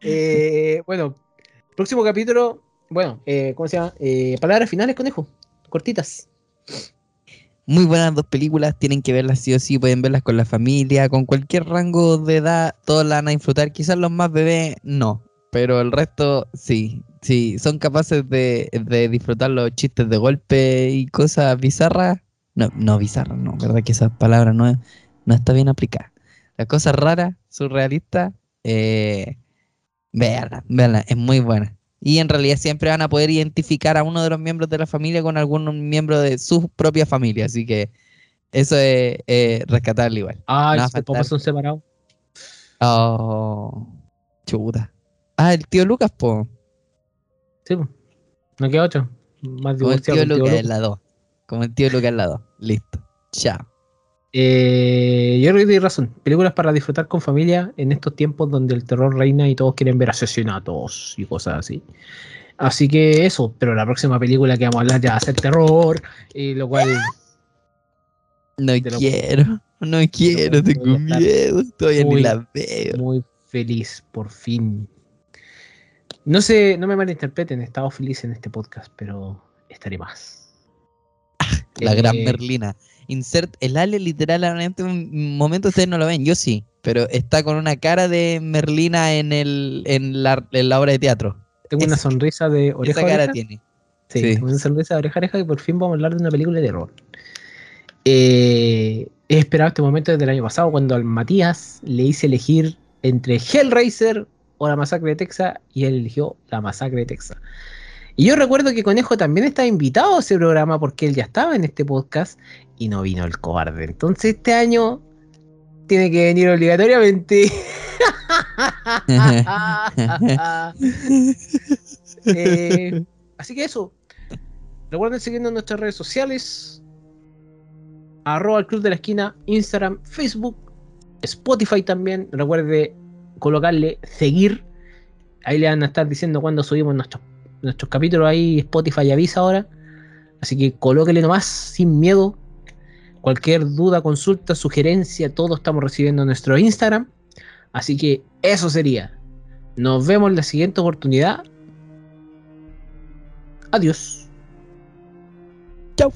Eh, bueno, próximo capítulo. Bueno, eh, ¿cómo se llama? Eh, palabras finales, conejo. Cortitas. Muy buenas dos películas, tienen que verlas sí o sí, pueden verlas con la familia, con cualquier rango de edad, todos la van a disfrutar. Quizás los más bebés no, pero el resto sí, sí, son capaces de, de disfrutar los chistes de golpe y cosas bizarras. No, no bizarras, no, verdad que esa palabra no, es- no está bien aplicada. Las cosas raras, surrealistas, eh, véanla, véanla, es muy buena. Y en realidad siempre van a poder identificar a uno de los miembros de la familia con algún miembro de su propia familia. Así que eso es eh, rescatable igual. Ah, No los papás son separados. Oh, chuta. Ah, el tío Lucas, po. Sí, po. no queda otro. Más Como el tío Lucas. en la 2. Como el tío Lucas en la 2. Listo. Chao. Eh, yo creo que tienes razón. Películas para disfrutar con familia en estos tiempos donde el terror reina y todos quieren ver asesinatos y cosas así. Así que eso, pero la próxima película que vamos a hablar ya va a ser terror, y lo cual No lo- quiero. No quiero. Tengo miedo. Todavía muy- ni la veo. muy feliz, por fin. No sé, no me malinterpreten, he estado feliz en este podcast, pero estaré más. La gran Eh, Merlina. Insert el Ale literal en este momento ustedes no lo ven, yo sí, pero está con una cara de Merlina en el en la, en la obra de teatro. Tengo una sonrisa de oreja Esa cara oreja. tiene. Sí, Sí. tengo una sonrisa de oreja oreja y por fin vamos a hablar de una película de terror. Eh, he esperado este momento desde el año pasado cuando al Matías le hice elegir entre Hellraiser o la masacre de Texas y él eligió la masacre de Texas. Y yo recuerdo que Conejo también estaba invitado a ese programa porque él ya estaba en este podcast y no vino el cobarde. Entonces este año tiene que venir obligatoriamente. Eh, así que eso. Recuerden seguirnos en nuestras redes sociales. Arroba el Club de la Esquina, Instagram, Facebook, Spotify también. Recuerde colocarle seguir. Ahí le van a estar diciendo cuando subimos nuestros, nuestros capítulos. Ahí Spotify avisa ahora. Así que colóquele nomás, sin miedo. Cualquier duda, consulta, sugerencia, todo estamos recibiendo en nuestro Instagram. Así que eso sería. Nos vemos en la siguiente oportunidad. Adiós. Chau.